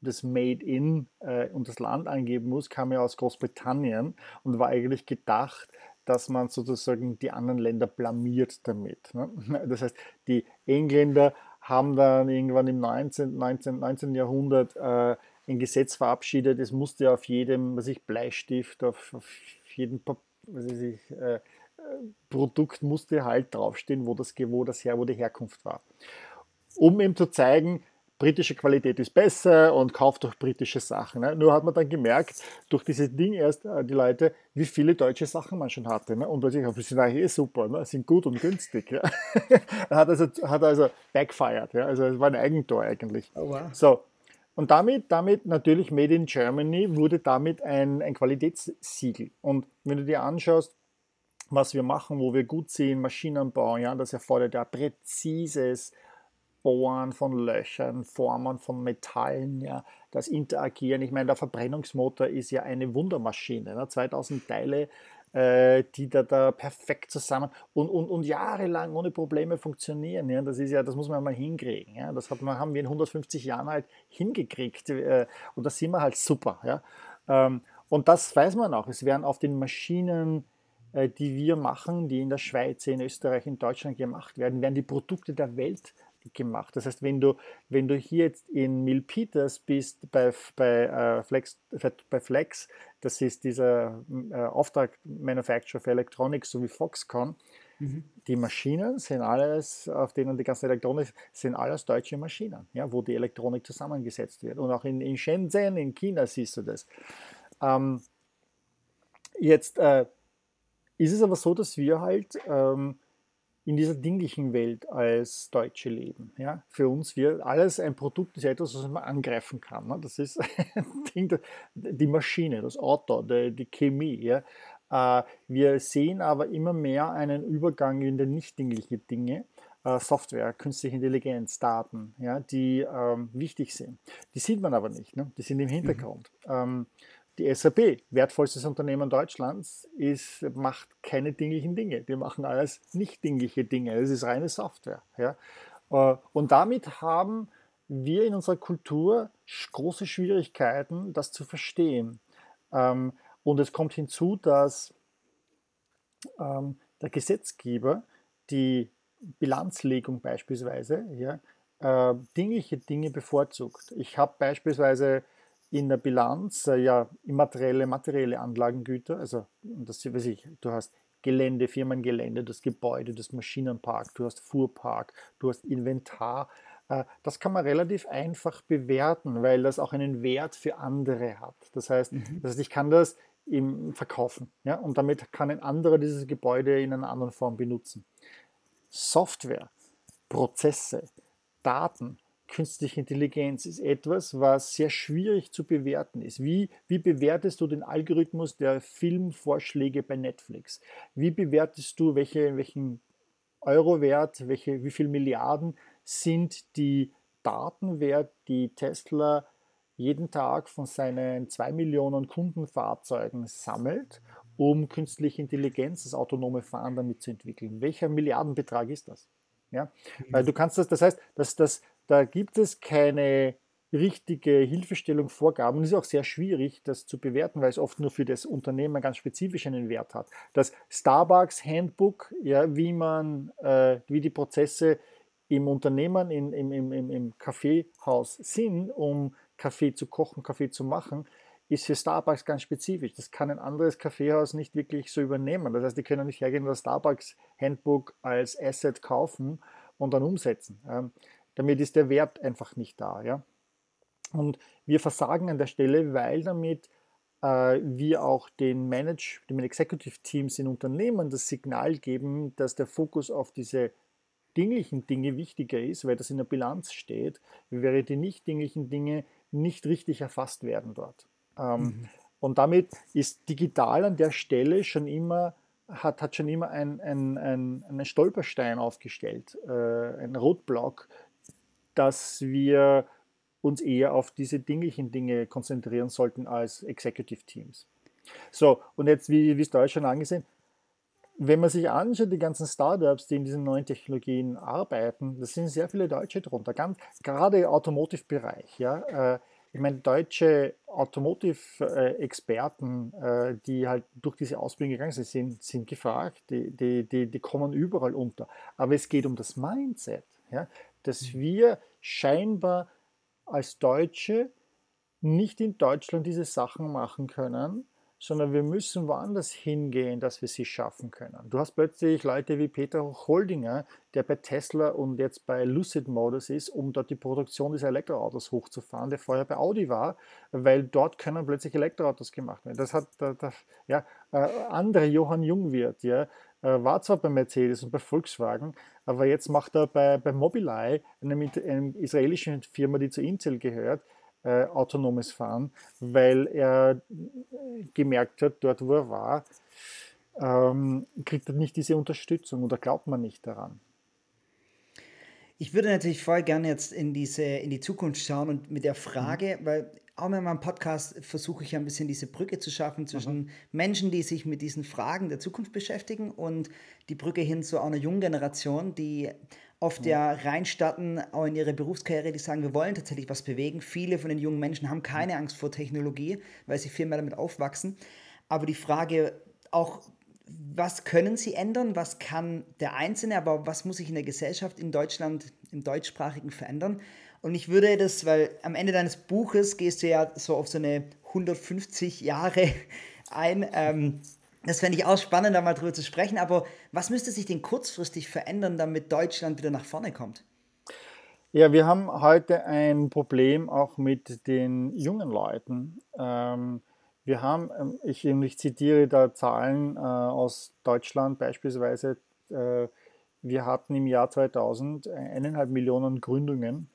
das Made in und das Land angeben muss, kam ja aus Großbritannien und war eigentlich gedacht, dass man sozusagen die anderen Länder blamiert damit. Ne? <laughs> Das heißt, die Engländer haben dann irgendwann im 19. 19, 19. Jahrhundert äh, ein Gesetz verabschiedet, es musste auf jedem, was ich, Bleistift, auf, auf jedem was ich, äh, äh, Produkt musste halt draufstehen, wo das, wo das her, wo die Herkunft war. Um eben zu zeigen, britische Qualität ist besser und kauft doch britische Sachen. Ne? Nur hat man dann gemerkt, durch diese Ding erst äh, die Leute, wie viele deutsche Sachen man schon hatte. Ne? Und plötzlich, die sind eigentlich eh super, ne? sind gut und günstig. Ja? <laughs> hat, also, hat also backfired. Ja? Also es war ein Eigentor eigentlich. Oh, wow. So, und damit, damit natürlich Made in Germany wurde damit ein, ein Qualitätssiegel. Und wenn du dir anschaust, was wir machen, wo wir gut sehen, Maschinenbau, ja, das erfordert ja präzises Bohren von Löchern, Formen von Metallen, ja, das Interagieren. Ich meine, der Verbrennungsmotor ist ja eine Wundermaschine. Ne? 2000 Teile, äh, die da, da perfekt zusammen und, und, und jahrelang ohne Probleme funktionieren. Ja? Das ist ja, das muss man mal hinkriegen. Ja? Das hat haben wir in 150 Jahren halt hingekriegt äh, und da sind wir halt super. Ja? Ähm, und das weiß man auch. Es werden auf den Maschinen äh, die wir machen, die in der Schweiz, in Österreich, in Deutschland gemacht werden, werden die Produkte der Welt gemacht. Das heißt, wenn du, wenn du hier jetzt in Milpitas bist bei, bei, äh, Flex, bei Flex, das ist dieser äh, Auftrag-Manufacturer für Elektronik, so wie Foxconn, mhm. die Maschinen sind alles, auf denen die ganze Elektronik sind alles deutsche Maschinen, ja, wo die Elektronik zusammengesetzt wird. Und auch in, in Shenzhen, in China siehst du das. Ähm, jetzt äh, ist es aber so, dass wir halt ähm, in dieser dinglichen Welt als Deutsche leben. Ja? Für uns wird alles ein Produkt ist etwas, was man angreifen kann. Ne? Das ist <laughs> die Maschine, das Auto, die, die Chemie. Ja? Äh, wir sehen aber immer mehr einen Übergang in die nicht dingliche Dinge. Äh, Software, künstliche Intelligenz, Daten, ja, die ähm, wichtig sind. Die sieht man aber nicht, ne? die sind im mhm. Hintergrund. Mhm. Ähm, die SAP, wertvollstes Unternehmen Deutschlands, ist, macht keine dinglichen Dinge. Die machen alles nicht dingliche Dinge. Es ist reine Software. Ja? Äh, und damit haben wir in unserer Kultur große Schwierigkeiten, das zu verstehen. Ähm, und es kommt hinzu, dass ähm, der Gesetzgeber die Bilanzlegung beispielsweise ja, äh, dingliche Dinge bevorzugt. Ich habe beispielsweise in der Bilanz äh, ja immaterielle, materielle Anlagengüter, also das weiß ich, du hast Gelände, Firmengelände, das Gebäude, das Maschinenpark, du hast Fuhrpark, du hast Inventar. Äh, das kann man relativ einfach bewerten, weil das auch einen Wert für andere hat. Das heißt, mhm. das heißt ich kann das im verkaufen ja, und damit kann ein anderer dieses Gebäude in einer anderen Form benutzen. Software, Prozesse, Daten, künstliche Intelligenz ist etwas, was sehr schwierig zu bewerten ist. Wie, wie bewertest du den Algorithmus der Filmvorschläge bei Netflix? Wie bewertest du, welche, welchen Euro-Wert, welche, wie viele Milliarden sind die Daten wert, die Tesla jeden Tag von seinen zwei Millionen Kundenfahrzeugen sammelt, um künstliche Intelligenz, das autonome Fahren damit zu entwickeln. Welcher Milliardenbetrag ist das? Ja? Weil du kannst das, das heißt, dass das, da gibt es keine richtige Hilfestellung, Vorgaben. Es ist auch sehr schwierig, das zu bewerten, weil es oft nur für das Unternehmen ganz spezifisch einen Wert hat. Das Starbucks Handbook, ja, wie man, äh, wie die Prozesse im Unternehmen, in, im, im, im Kaffeehaus sind, um Kaffee zu kochen, Kaffee zu machen, ist für Starbucks ganz spezifisch. Das kann ein anderes Kaffeehaus nicht wirklich so übernehmen. Das heißt, die können nicht hergehen und das Starbucks Handbook als Asset kaufen und dann umsetzen. Ähm, damit ist der Wert einfach nicht da. Ja? Und wir versagen an der Stelle, weil damit äh, wir auch den Manage, den Executive Teams in Unternehmen das Signal geben, dass der Fokus auf diese dinglichen Dinge wichtiger ist, weil das in der Bilanz steht, während die nicht dinglichen Dinge nicht richtig erfasst werden dort. Ähm, mhm. Und damit ist digital an der Stelle schon immer, hat, hat schon immer ein, ein, ein, einen Stolperstein aufgestellt, äh, ein Rotblock, dass wir uns eher auf diese dinglichen Dinge konzentrieren sollten als Executive Teams. So, und jetzt, wie, wie es da schon angesehen, wenn man sich anschaut, die ganzen Startups, die in diesen neuen Technologien arbeiten, da sind sehr viele Deutsche drunter, ganz, gerade Automotive-Bereich. Ja, äh, ich meine, deutsche Automotive-Experten, äh, die halt durch diese Ausbildung gegangen sind, sind, sind gefragt, die, die, die, die kommen überall unter. Aber es geht um das Mindset, ja, dass mhm. wir scheinbar als Deutsche nicht in Deutschland diese Sachen machen können, sondern wir müssen woanders hingehen, dass wir sie schaffen können. Du hast plötzlich Leute wie Peter Holdinger, der bei Tesla und jetzt bei Lucid Motors ist, um dort die Produktion des Elektroautos hochzufahren, der vorher bei Audi war, weil dort können plötzlich Elektroautos gemacht werden. Das hat der, der ja, äh, andere Johann Jungwirth, ja, war zwar bei Mercedes und bei Volkswagen, aber jetzt macht er bei, bei Mobileye, einem, einem israelischen Firma, die zu Intel gehört, äh, autonomes Fahren, weil er gemerkt hat, dort wo er war, ähm, kriegt er nicht diese Unterstützung oder glaubt man nicht daran. Ich würde natürlich voll gerne jetzt in, diese, in die Zukunft schauen und mit der Frage, mhm. weil auch in meinem Podcast versuche ich ja ein bisschen diese Brücke zu schaffen zwischen mhm. Menschen, die sich mit diesen Fragen der Zukunft beschäftigen und die Brücke hin zu einer jungen Generation, die oft ja reinstarten, auch in ihre Berufskarriere, die sagen, wir wollen tatsächlich was bewegen. Viele von den jungen Menschen haben keine Angst vor Technologie, weil sie viel mehr damit aufwachsen. Aber die Frage auch, was können sie ändern? Was kann der Einzelne, aber was muss sich in der Gesellschaft in Deutschland, im Deutschsprachigen verändern? Und ich würde das, weil am Ende deines Buches gehst du ja so auf so eine 150 Jahre <laughs> ein. Ähm, das fände ich auch spannend, da mal drüber zu sprechen. Aber was müsste sich denn kurzfristig verändern, damit Deutschland wieder nach vorne kommt? Ja, wir haben heute ein Problem auch mit den jungen Leuten. Ähm, wir haben, ähm, ich, ich zitiere da Zahlen äh, aus Deutschland beispielsweise, äh, wir hatten im Jahr 2000 eineinhalb Millionen Gründungen.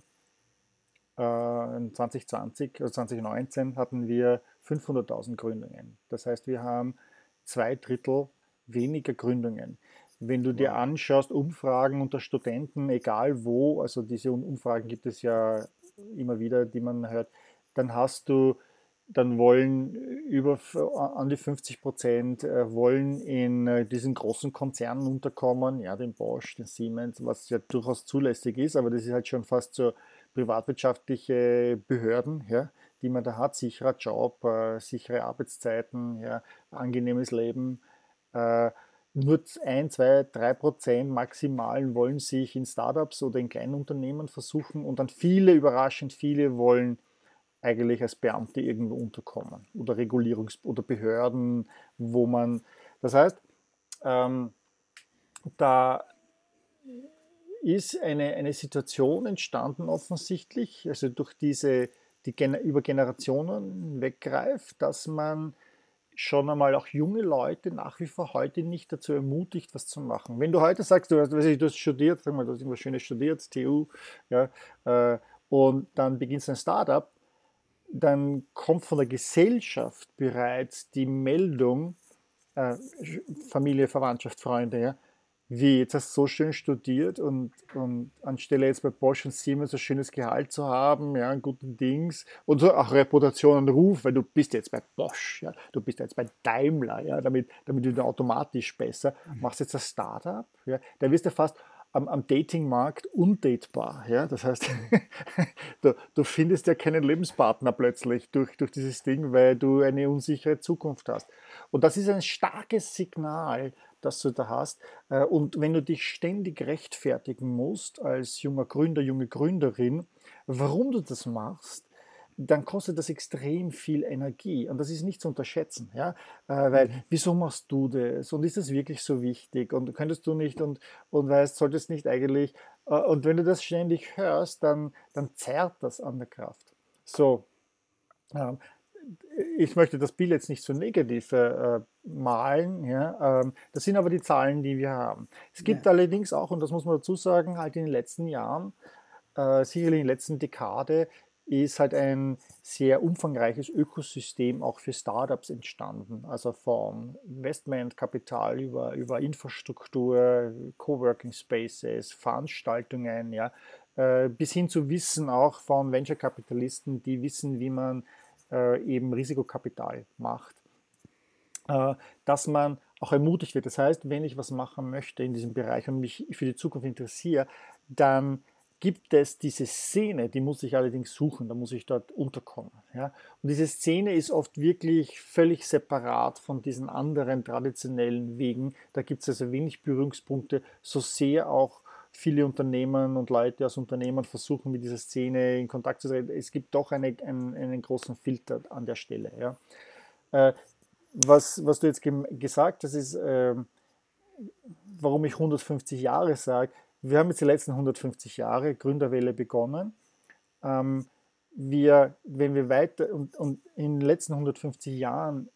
Äh, 2020, also 2019 hatten wir 500.000 Gründungen. Das heißt, wir haben zwei Drittel weniger Gründungen. Wenn du dir anschaust, Umfragen unter Studenten, egal wo, also diese Umfragen gibt es ja immer wieder, die man hört, dann hast du, dann wollen über an die 50 Prozent äh, wollen in äh, diesen großen Konzernen unterkommen, ja, den Bosch, den Siemens, was ja durchaus zulässig ist, aber das ist halt schon fast so privatwirtschaftliche Behörden, ja, die man da hat, sicherer Job, äh, sichere Arbeitszeiten, ja, angenehmes Leben. Äh, nur ein, zwei, drei Prozent maximal wollen sich in Startups oder in kleinen Unternehmen versuchen und dann viele, überraschend viele wollen eigentlich als Beamte irgendwo unterkommen oder Regulierungs- oder Behörden, wo man, das heißt, ähm, da ist eine, eine Situation entstanden offensichtlich, also durch diese die über Generationen weggreift, dass man schon einmal auch junge Leute nach wie vor heute nicht dazu ermutigt, was zu machen. Wenn du heute sagst, du hast, du hast studiert, sag mal, du hast irgendwas Schönes studiert, TU, ja, äh, und dann beginnst ein Startup, dann kommt von der Gesellschaft bereits die Meldung, äh, Familie, Verwandtschaft, Freunde, ja, wie, jetzt hast du so schön studiert und, und anstelle jetzt bei Bosch und Siemens ein schönes Gehalt zu haben, ja, einen guten Dings und so auch Reputation und Ruf, weil du bist jetzt bei Bosch, ja, du bist jetzt bei Daimler, ja, damit, damit du automatisch besser, mhm. machst jetzt ein Startup, ja, da wirst du fast am, am Datingmarkt undatebar. Ja? Das heißt, <laughs> du, du, findest ja keinen Lebenspartner plötzlich durch, durch dieses Ding, weil du eine unsichere Zukunft hast. Und das ist ein starkes Signal, das du da hast. Äh, und wenn du dich ständig rechtfertigen musst als junger Gründer, junge Gründerin, warum du das machst, dann kostet das extrem viel Energie und das ist nicht zu unterschätzen, ja, äh, weil mhm. wieso machst du das und ist das wirklich so wichtig und könntest du nicht und, und weißt, solltest nicht eigentlich äh, und wenn du das ständig hörst, dann, dann zerrt das an der Kraft. So, ich möchte das Bild jetzt nicht so negativ äh, malen, ja, ähm, das sind aber die Zahlen, die wir haben. Es gibt ja. allerdings auch, und das muss man dazu sagen, halt in den letzten Jahren, äh, sicherlich in der letzten Dekade, ist halt ein sehr umfangreiches Ökosystem auch für Startups entstanden. Also von Investmentkapital über, über Infrastruktur, Coworking Spaces, Veranstaltungen, ja, äh, bis hin zu Wissen auch von Venture-Kapitalisten, die wissen, wie man äh, eben Risikokapital macht. Äh, dass man auch ermutigt wird. Das heißt, wenn ich was machen möchte in diesem Bereich und mich für die Zukunft interessiere, dann gibt es diese Szene, die muss ich allerdings suchen, da muss ich dort unterkommen. Ja? Und diese Szene ist oft wirklich völlig separat von diesen anderen traditionellen Wegen. Da gibt es also wenig Berührungspunkte, so sehr auch viele Unternehmen und Leute aus Unternehmen versuchen, mit dieser Szene in Kontakt zu treten. Es gibt doch eine, einen, einen großen Filter an der Stelle. Ja? Äh, was, was du jetzt gesagt hast, ist, äh, warum ich 150 Jahre sage, wir haben jetzt die letzten 150 Jahre Gründerwelle begonnen. Ähm, wir, wenn wir weiter und, und in den letzten 150 Jahren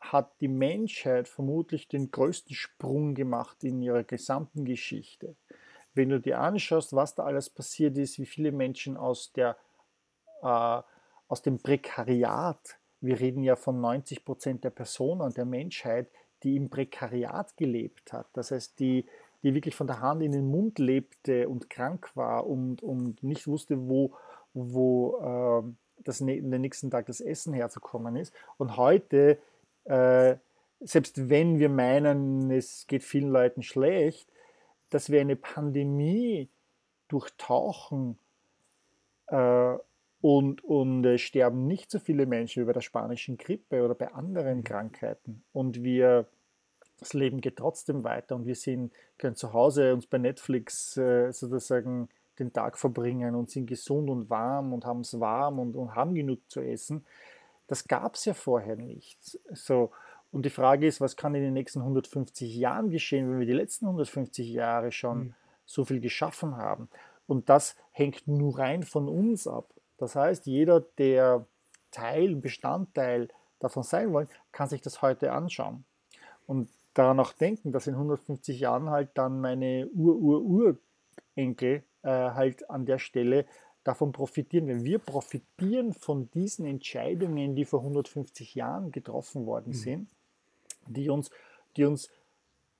hat die Menschheit vermutlich den größten Sprung gemacht in ihrer gesamten Geschichte. Wenn du dir anschaust, was da alles passiert ist, wie viele Menschen aus, der, äh, aus dem Prekariat, wir reden ja von 90 Prozent der Personen der Menschheit, die im Prekariat gelebt hat. Das heißt, die, die wirklich von der Hand in den Mund lebte und krank war und, und nicht wusste, wo, wo äh, das, den nächsten Tag das Essen herzukommen ist. Und heute, äh, selbst wenn wir meinen, es geht vielen Leuten schlecht, dass wir eine Pandemie durchtauchen äh, und, und äh, sterben nicht so viele Menschen wie bei der spanischen Grippe oder bei anderen Krankheiten. Und wir das Leben geht trotzdem weiter und wir sind, können zu Hause uns bei Netflix äh, sozusagen den Tag verbringen und sind gesund und warm und haben es warm und, und, haben genug zu essen. Das gab es ja vorher nicht. So, und die Frage ist, was kann in den nächsten 150 Jahren geschehen, wenn wir die letzten 150 Jahre schon mhm. so viel geschaffen haben? Und das hängt nur rein von uns ab. Das heißt, jeder, der Teil, Bestandteil davon sein will, kann sich das heute anschauen. Und daran auch denken, dass in 150 Jahren halt dann meine Ur-Ur-Urenkel äh, halt an der Stelle davon profitieren. Wenn wir profitieren von diesen Entscheidungen, die vor 150 Jahren getroffen worden mhm. sind, die uns, die uns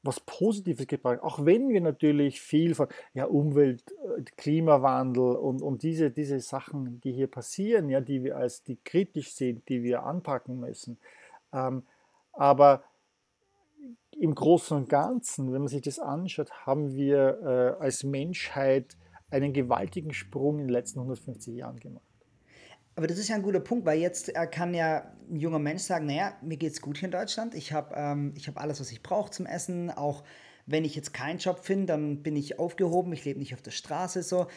was Positives gebracht, auch wenn wir natürlich viel von ja, Umwelt, äh, Klimawandel und, und diese, diese Sachen, die hier passieren, ja, die wir als die kritisch sind, die wir anpacken müssen. Ähm, aber im Großen und Ganzen, wenn man sich das anschaut, haben wir äh, als Menschheit einen gewaltigen Sprung in den letzten 150 Jahren gemacht. Aber das ist ja ein guter Punkt, weil jetzt äh, kann ja ein junger Mensch sagen, naja, mir geht es gut hier in Deutschland, ich habe ähm, hab alles, was ich brauche zum Essen, auch wenn ich jetzt keinen Job finde, dann bin ich aufgehoben, ich lebe nicht auf der Straße so.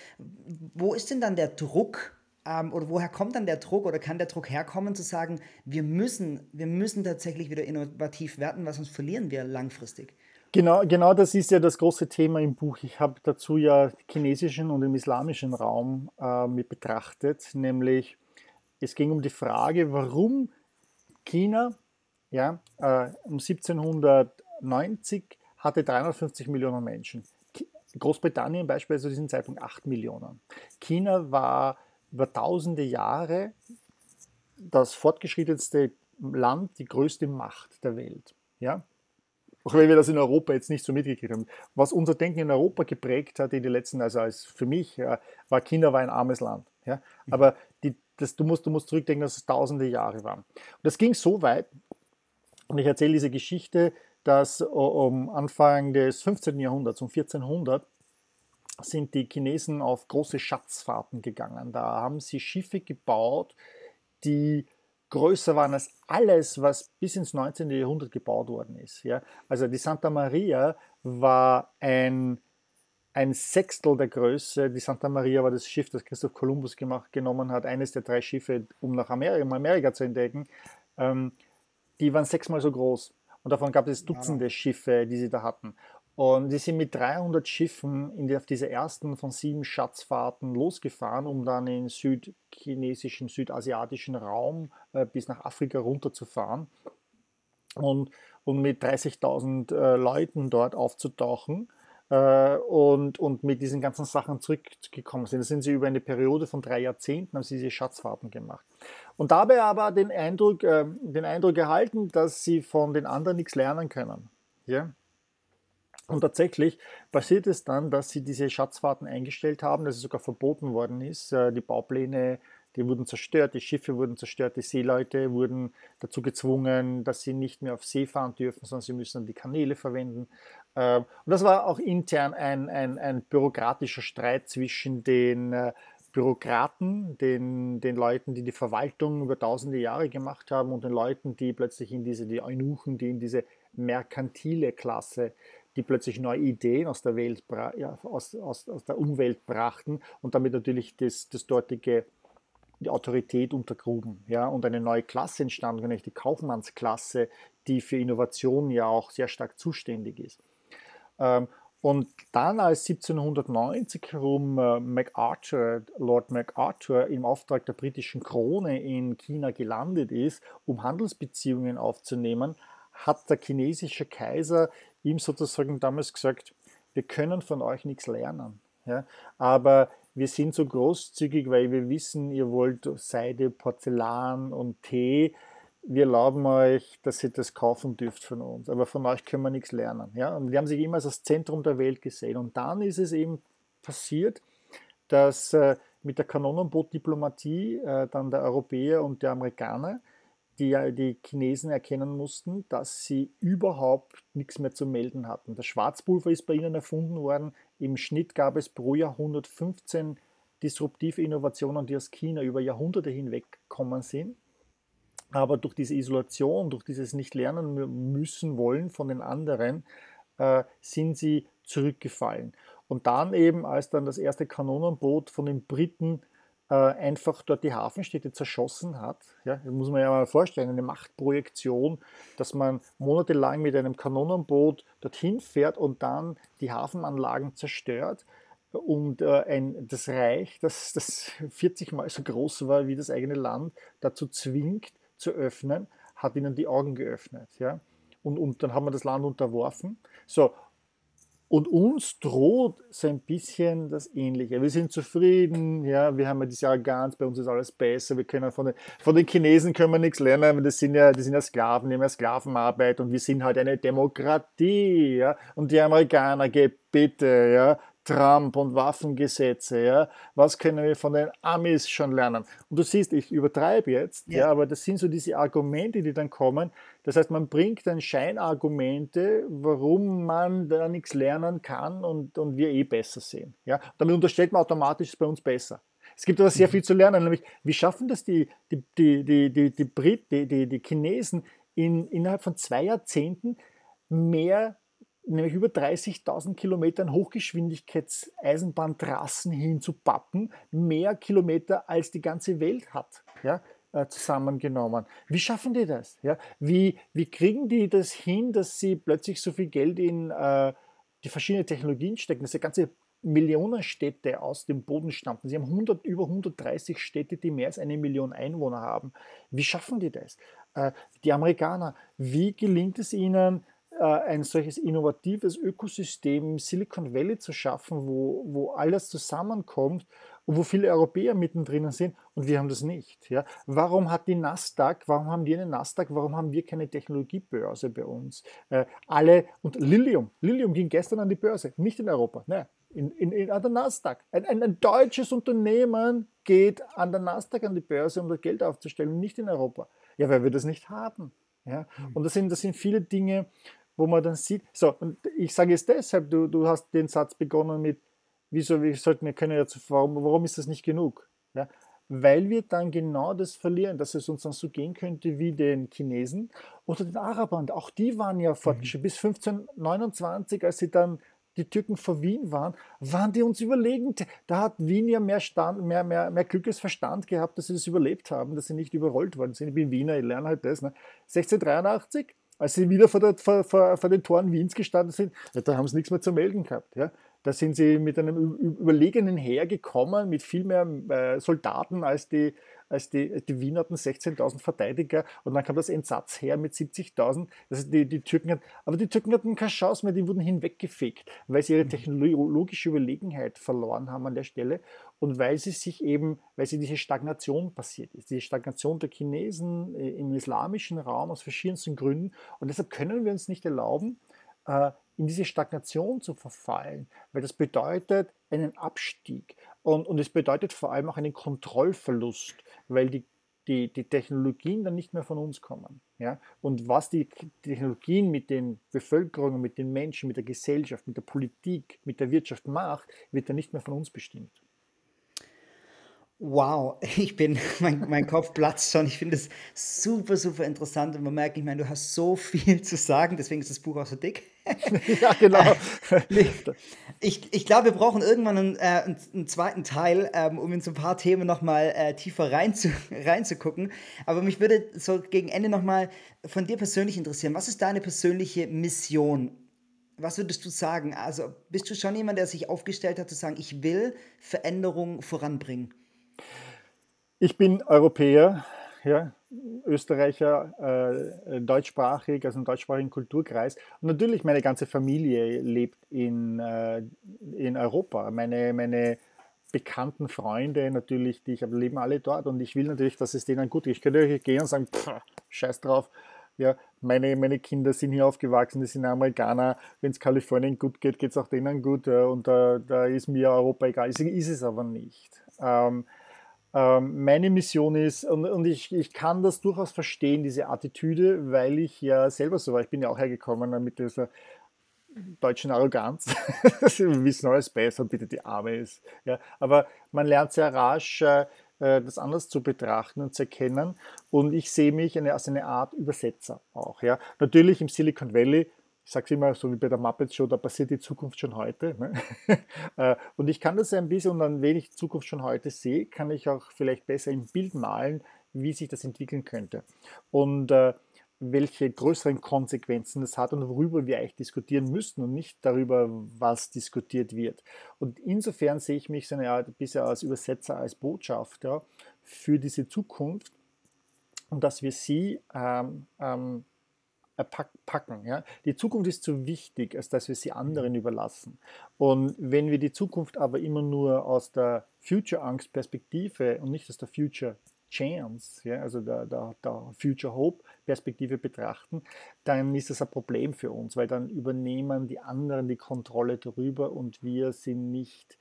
Wo ist denn dann der Druck ähm, oder woher kommt dann der Druck oder kann der Druck herkommen zu sagen, wir müssen, wir müssen tatsächlich wieder innovativ werden, weil sonst verlieren wir langfristig? Genau, genau das ist ja das große Thema im Buch. Ich habe dazu ja chinesischen und den islamischen Raum äh, mit betrachtet, nämlich es ging um die Frage, warum China ja, äh, um 1790 hatte 350 Millionen Menschen. Großbritannien beispielsweise zu diesem Zeitpunkt 8 Millionen. China war über tausende Jahre das fortgeschrittenste Land, die größte Macht der Welt. Ja? Auch wenn wir das in Europa jetzt nicht so mitgekriegt haben. Was unser Denken in Europa geprägt hat in den letzten, also als für mich, war China war ein armes Land. Ja? Aber die, das, du, musst, du musst zurückdenken, dass es tausende Jahre waren. Und das ging so weit, und ich erzähle diese Geschichte, dass um Anfang des 15. Jahrhunderts, um 1400, sind die Chinesen auf große Schatzfahrten gegangen. Da haben sie Schiffe gebaut, die größer waren als alles, was bis ins 19. Jahrhundert gebaut worden ist. Ja? Also die Santa Maria war ein, ein Sechstel der Größe. Die Santa Maria war das Schiff, das Christoph Kolumbus gemacht, genommen hat, eines der drei Schiffe, um nach Amerika, um Amerika zu entdecken. Ähm, die waren sechsmal so groß. Und davon gab es Dutzende Schiffe, die sie da hatten. Und die sind mit 300 Schiffen die, auf diese ersten von sieben Schatzfahrten losgefahren, um dann in südchinesischen, südasiatischen Raum äh, bis nach Afrika runterzufahren und, und mit 30.000 äh, Leuten dort aufzutauchen und, und mit diesen ganzen Sachen zurückgekommen sind. Da sind sie über eine Periode von drei Jahrzehnten, haben sie diese Schatzfahrten gemacht. Und dabei aber den Eindruck, äh, den Eindruck erhalten, dass sie von den anderen nichts lernen können. Ja? Und tatsächlich passiert es dann, dass sie diese Schatzfahrten eingestellt haben, dass es sogar verboten worden ist. Äh, die Baupläne, die wurden zerstört, die Schiffe wurden zerstört, die Seeleute wurden dazu gezwungen, dass sie nicht mehr auf See fahren dürfen, sondern sie müssen die Kanäle verwenden. Ähm, und das war auch intern ein, ein, ein bürokratischer Streit zwischen den äh, Bürokraten, den, den Leuten, die die Verwaltung über tausende Jahre gemacht haben und den Leuten, die plötzlich in diese, die Eunuchen, die in diese merkantile Klasse die plötzlich neue Ideen aus der, Welt, ja, aus, aus, aus der Umwelt brachten und damit natürlich das, das dortige die Autorität untergruben. Ja, und eine neue Klasse entstanden, nämlich die Kaufmannsklasse, die für Innovation ja auch sehr stark zuständig ist. Ähm, und dann, als 1790 herum äh, MacArthur, Lord MacArthur im Auftrag der britischen Krone in China gelandet ist, um Handelsbeziehungen aufzunehmen, hat der chinesische Kaiser ihm sozusagen damals gesagt, wir können von euch nichts lernen. Ja? Aber wir sind so großzügig, weil wir wissen, ihr wollt Seide, Porzellan und Tee. Wir erlauben euch, dass ihr das kaufen dürft von uns, aber von euch können wir nichts lernen. Ja? Und die haben sich immer als das Zentrum der Welt gesehen. Und dann ist es eben passiert, dass äh, mit der Kanonenbootdiplomatie äh, dann der Europäer und der Amerikaner die die Chinesen erkennen mussten, dass sie überhaupt nichts mehr zu melden hatten. Das Schwarzpulver ist bei ihnen erfunden worden. Im Schnitt gab es pro Jahr 115 disruptive Innovationen, die aus China über Jahrhunderte hinweg gekommen sind. Aber durch diese Isolation, durch dieses nicht lernen müssen wollen von den anderen, äh, sind sie zurückgefallen. Und dann eben, als dann das erste Kanonenboot von den Briten äh, einfach dort die Hafenstädte zerschossen hat. Ja, das muss man ja mal vorstellen, eine Machtprojektion, dass man monatelang mit einem Kanonenboot dorthin fährt und dann die Hafenanlagen zerstört und äh, ein, das Reich, das, das 40 Mal so groß war wie das eigene Land, dazu zwingt zu öffnen, hat ihnen die Augen geöffnet. Ja? Und, und dann haben wir das Land unterworfen. So, und uns droht so ein bisschen das Ähnliche. Wir sind zufrieden, ja, wir haben ja diese Arroganz, bei uns ist alles besser, wir können von den, von den Chinesen können wir nichts lernen, das sind ja, die sind ja Sklaven, die haben ja Sklavenarbeit und wir sind halt eine Demokratie, ja, und die Amerikaner, geht bitte, ja, Trump und Waffengesetze, ja, was können wir von den Amis schon lernen? Und du siehst, ich übertreibe jetzt, ja. ja. aber das sind so diese Argumente, die dann kommen. Das heißt, man bringt dann Scheinargumente, warum man da nichts lernen kann und, und wir eh besser sehen. Ja, damit unterstellt man automatisch, es ist bei uns besser. Es gibt aber sehr mhm. viel zu lernen, nämlich wie schaffen das die, die, die, die, die, die Brit, die, die, die Chinesen in, innerhalb von zwei Jahrzehnten mehr nämlich über 30.000 Kilometern Hochgeschwindigkeitseisenbahntrassen hinzupappen, mehr Kilometer als die ganze Welt hat. Ja? Äh, zusammengenommen. Wie schaffen die das? Ja? Wie, wie kriegen die das hin, dass sie plötzlich so viel Geld in äh, die verschiedenen Technologien stecken, dass sie ganze Millionenstädte aus dem Boden stampfen. Sie haben 100, über 130 Städte, die mehr als eine Million Einwohner haben. Wie schaffen die das? Äh, die Amerikaner, wie gelingt es ihnen, ein solches innovatives Ökosystem im Silicon Valley zu schaffen, wo, wo alles zusammenkommt und wo viele Europäer mittendrin sind und wir haben das nicht. Ja? Warum hat die Nasdaq, warum haben die eine Nasdaq, warum haben wir keine Technologiebörse bei uns? Äh, alle, und Lilium, Lilium ging gestern an die Börse, nicht in Europa, ne, in, in, in, an der Nasdaq. Ein, ein, ein, deutsches Unternehmen geht an der Nasdaq an die Börse, um das Geld aufzustellen, nicht in Europa. Ja, weil wir das nicht haben. Ja? Mhm. Und das sind, das sind viele Dinge, wo man dann sieht, so, und ich sage es deshalb, du, du hast den Satz begonnen mit, wieso, wir sollten, wir können ja, warum, warum ist das nicht genug? Ja? Weil wir dann genau das verlieren, dass es uns dann so gehen könnte wie den Chinesen oder den Arabern. Auch die waren ja fortgeschritten. Mhm. Bis 1529, als sie dann die Türken vor Wien waren, waren die uns überlegen. Da hat Wien ja mehr, Stand, mehr, mehr, mehr Glückesverstand gehabt, dass sie das überlebt haben, dass sie nicht überrollt worden sind. Ich bin Wiener, ich lerne halt das. Ne? 1683, als sie wieder vor, der, vor, vor, vor den Toren Wiens gestanden sind, ja, da haben sie nichts mehr zu melden gehabt. Ja? Da sind sie mit einem überlegenen Heer gekommen, mit viel mehr äh, Soldaten als die, als die, die Wien hatten 16.000 Verteidiger und dann kam das Entsatzheer mit 70.000. Also die, die Türken hatten, aber die Türken hatten keine Chance mehr, die wurden hinweggefegt, weil sie ihre mhm. technologische Überlegenheit verloren haben an der Stelle und weil sie sich eben, weil sie diese Stagnation passiert ist, diese Stagnation der Chinesen im islamischen Raum aus verschiedensten Gründen und deshalb können wir uns nicht erlauben, äh, in diese Stagnation zu verfallen, weil das bedeutet einen Abstieg und, und es bedeutet vor allem auch einen Kontrollverlust, weil die, die, die Technologien dann nicht mehr von uns kommen. Ja? Und was die Technologien mit den Bevölkerungen, mit den Menschen, mit der Gesellschaft, mit der Politik, mit der Wirtschaft macht, wird dann nicht mehr von uns bestimmt. Wow, ich bin, <laughs> mein, mein Kopf platzt schon. Ich finde es super, super interessant und man merkt, ich meine, du hast so viel zu sagen, deswegen ist das Buch auch so dick. <laughs> ja, genau. ich, ich glaube, wir brauchen irgendwann einen, äh, einen zweiten Teil, ähm, um in so ein paar Themen nochmal äh, tiefer rein zu, <laughs> reinzugucken. Aber mich würde so gegen Ende nochmal von dir persönlich interessieren. Was ist deine persönliche Mission was würdest du sagen? Also bist du schon jemand, der sich aufgestellt hat zu sagen, ich will Veränderung voranbringen? Ich bin Europäer, ja, Österreicher, äh, deutschsprachig, also im deutschsprachigen Kulturkreis. Und natürlich, meine ganze Familie lebt in, äh, in Europa. Meine, meine bekannten Freunde natürlich, die ich habe, leben alle dort. Und ich will natürlich, dass es denen gut geht. Ich könnte gehen und sagen, pff, scheiß drauf. Ja, meine, meine Kinder sind hier aufgewachsen, die sind Amerikaner. Wenn es Kalifornien gut geht, geht es auch denen gut. Und da, da ist mir Europa egal. Ist, ist es aber nicht. Ähm, meine Mission ist, und, und ich, ich kann das durchaus verstehen, diese Attitüde, weil ich ja selber so war. Ich bin ja auch hergekommen mit dieser deutschen Arroganz. <laughs> Wir wissen alles besser, bitte die Arme ist. Ja, aber man lernt sehr rasch, äh, das anders zu betrachten und zu erkennen. Und ich sehe mich eine, als eine Art Übersetzer auch. Ja. Natürlich im Silicon Valley ich sage es immer so wie bei der Muppet Show, da passiert die Zukunft schon heute. Ne? <laughs> Äh, und ich kann das ein bisschen, und ich die Zukunft schon heute sehe, kann ich auch vielleicht besser im Bild malen, wie sich das entwickeln könnte. Und äh, welche größeren Konsequenzen das hat und worüber wir eigentlich diskutieren müssten und nicht darüber, was diskutiert wird. Und insofern sehe ich mich so eine Art bisher als Übersetzer, als Botschafter für diese Zukunft und dass wir sie ähm, ähm, packen. Ja? Die Zukunft ist zu wichtig, als dass wir sie anderen überlassen. Und wenn wir die Zukunft aber immer nur aus der Future-Angst-Perspektive und nicht aus der Future Chance, ja, also der, der, der Future Hope Perspektive betrachten, dann ist das ein Problem für uns, weil dann übernehmen die anderen die Kontrolle darüber und wir sind nicht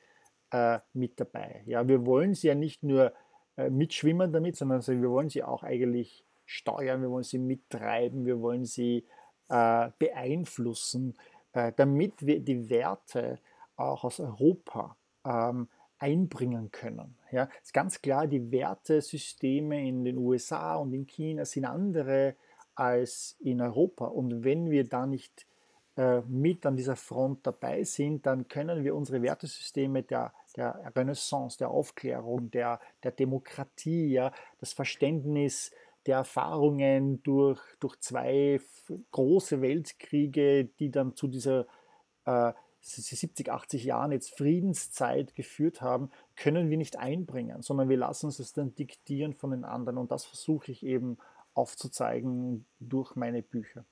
äh, mit dabei. Ja, wir wollen sie ja nicht nur äh, mitschwimmen damit, sondern wir wollen sie auch eigentlich steuern, wir wollen sie mittreiben, wir wollen sie äh, beeinflussen, äh, damit wir die Werte auch aus Europa ähm, einbringen können. Ja, ist ganz klar, die Wertesysteme in den USA und in China sind andere als in Europa. Und wenn wir da nicht äh, mit an dieser Front dabei sind, dann können wir unsere Wertesysteme der, der Renaissance, der Aufklärung, der, der Demokratie, ja, das Verständnis der Erfahrungen durch, durch zwei große Weltkriege, die dann zu dieser äh, 70, 80 Jahren jetzt Friedenszeit geführt haben, können wir nicht einbringen, sondern wir lassen uns das dann diktieren von den anderen. Und das versuche ich eben aufzuzeigen durch meine Bücher.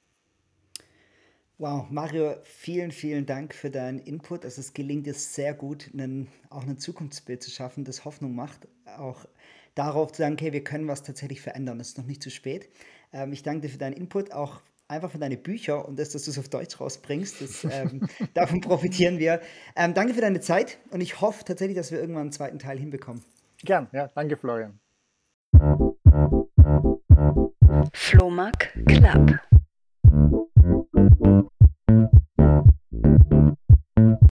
Wow, Mario, vielen, vielen Dank für deinen Input. Also es gelingt dir sehr gut, einen, auch ein Zukunftsbild zu schaffen, das Hoffnung macht, auch darauf zu sagen, okay, wir können was tatsächlich verändern, es ist noch nicht zu spät. Ähm, ich danke dir für deinen Input, auch einfach für deine Bücher und das, dass du es auf Deutsch rausbringst. Das, ähm, <laughs> davon profitieren wir. Ähm, danke für deine Zeit und ich hoffe tatsächlich, dass wir irgendwann einen zweiten Teil hinbekommen. Gern, ja, danke Florian. Flohmark Club.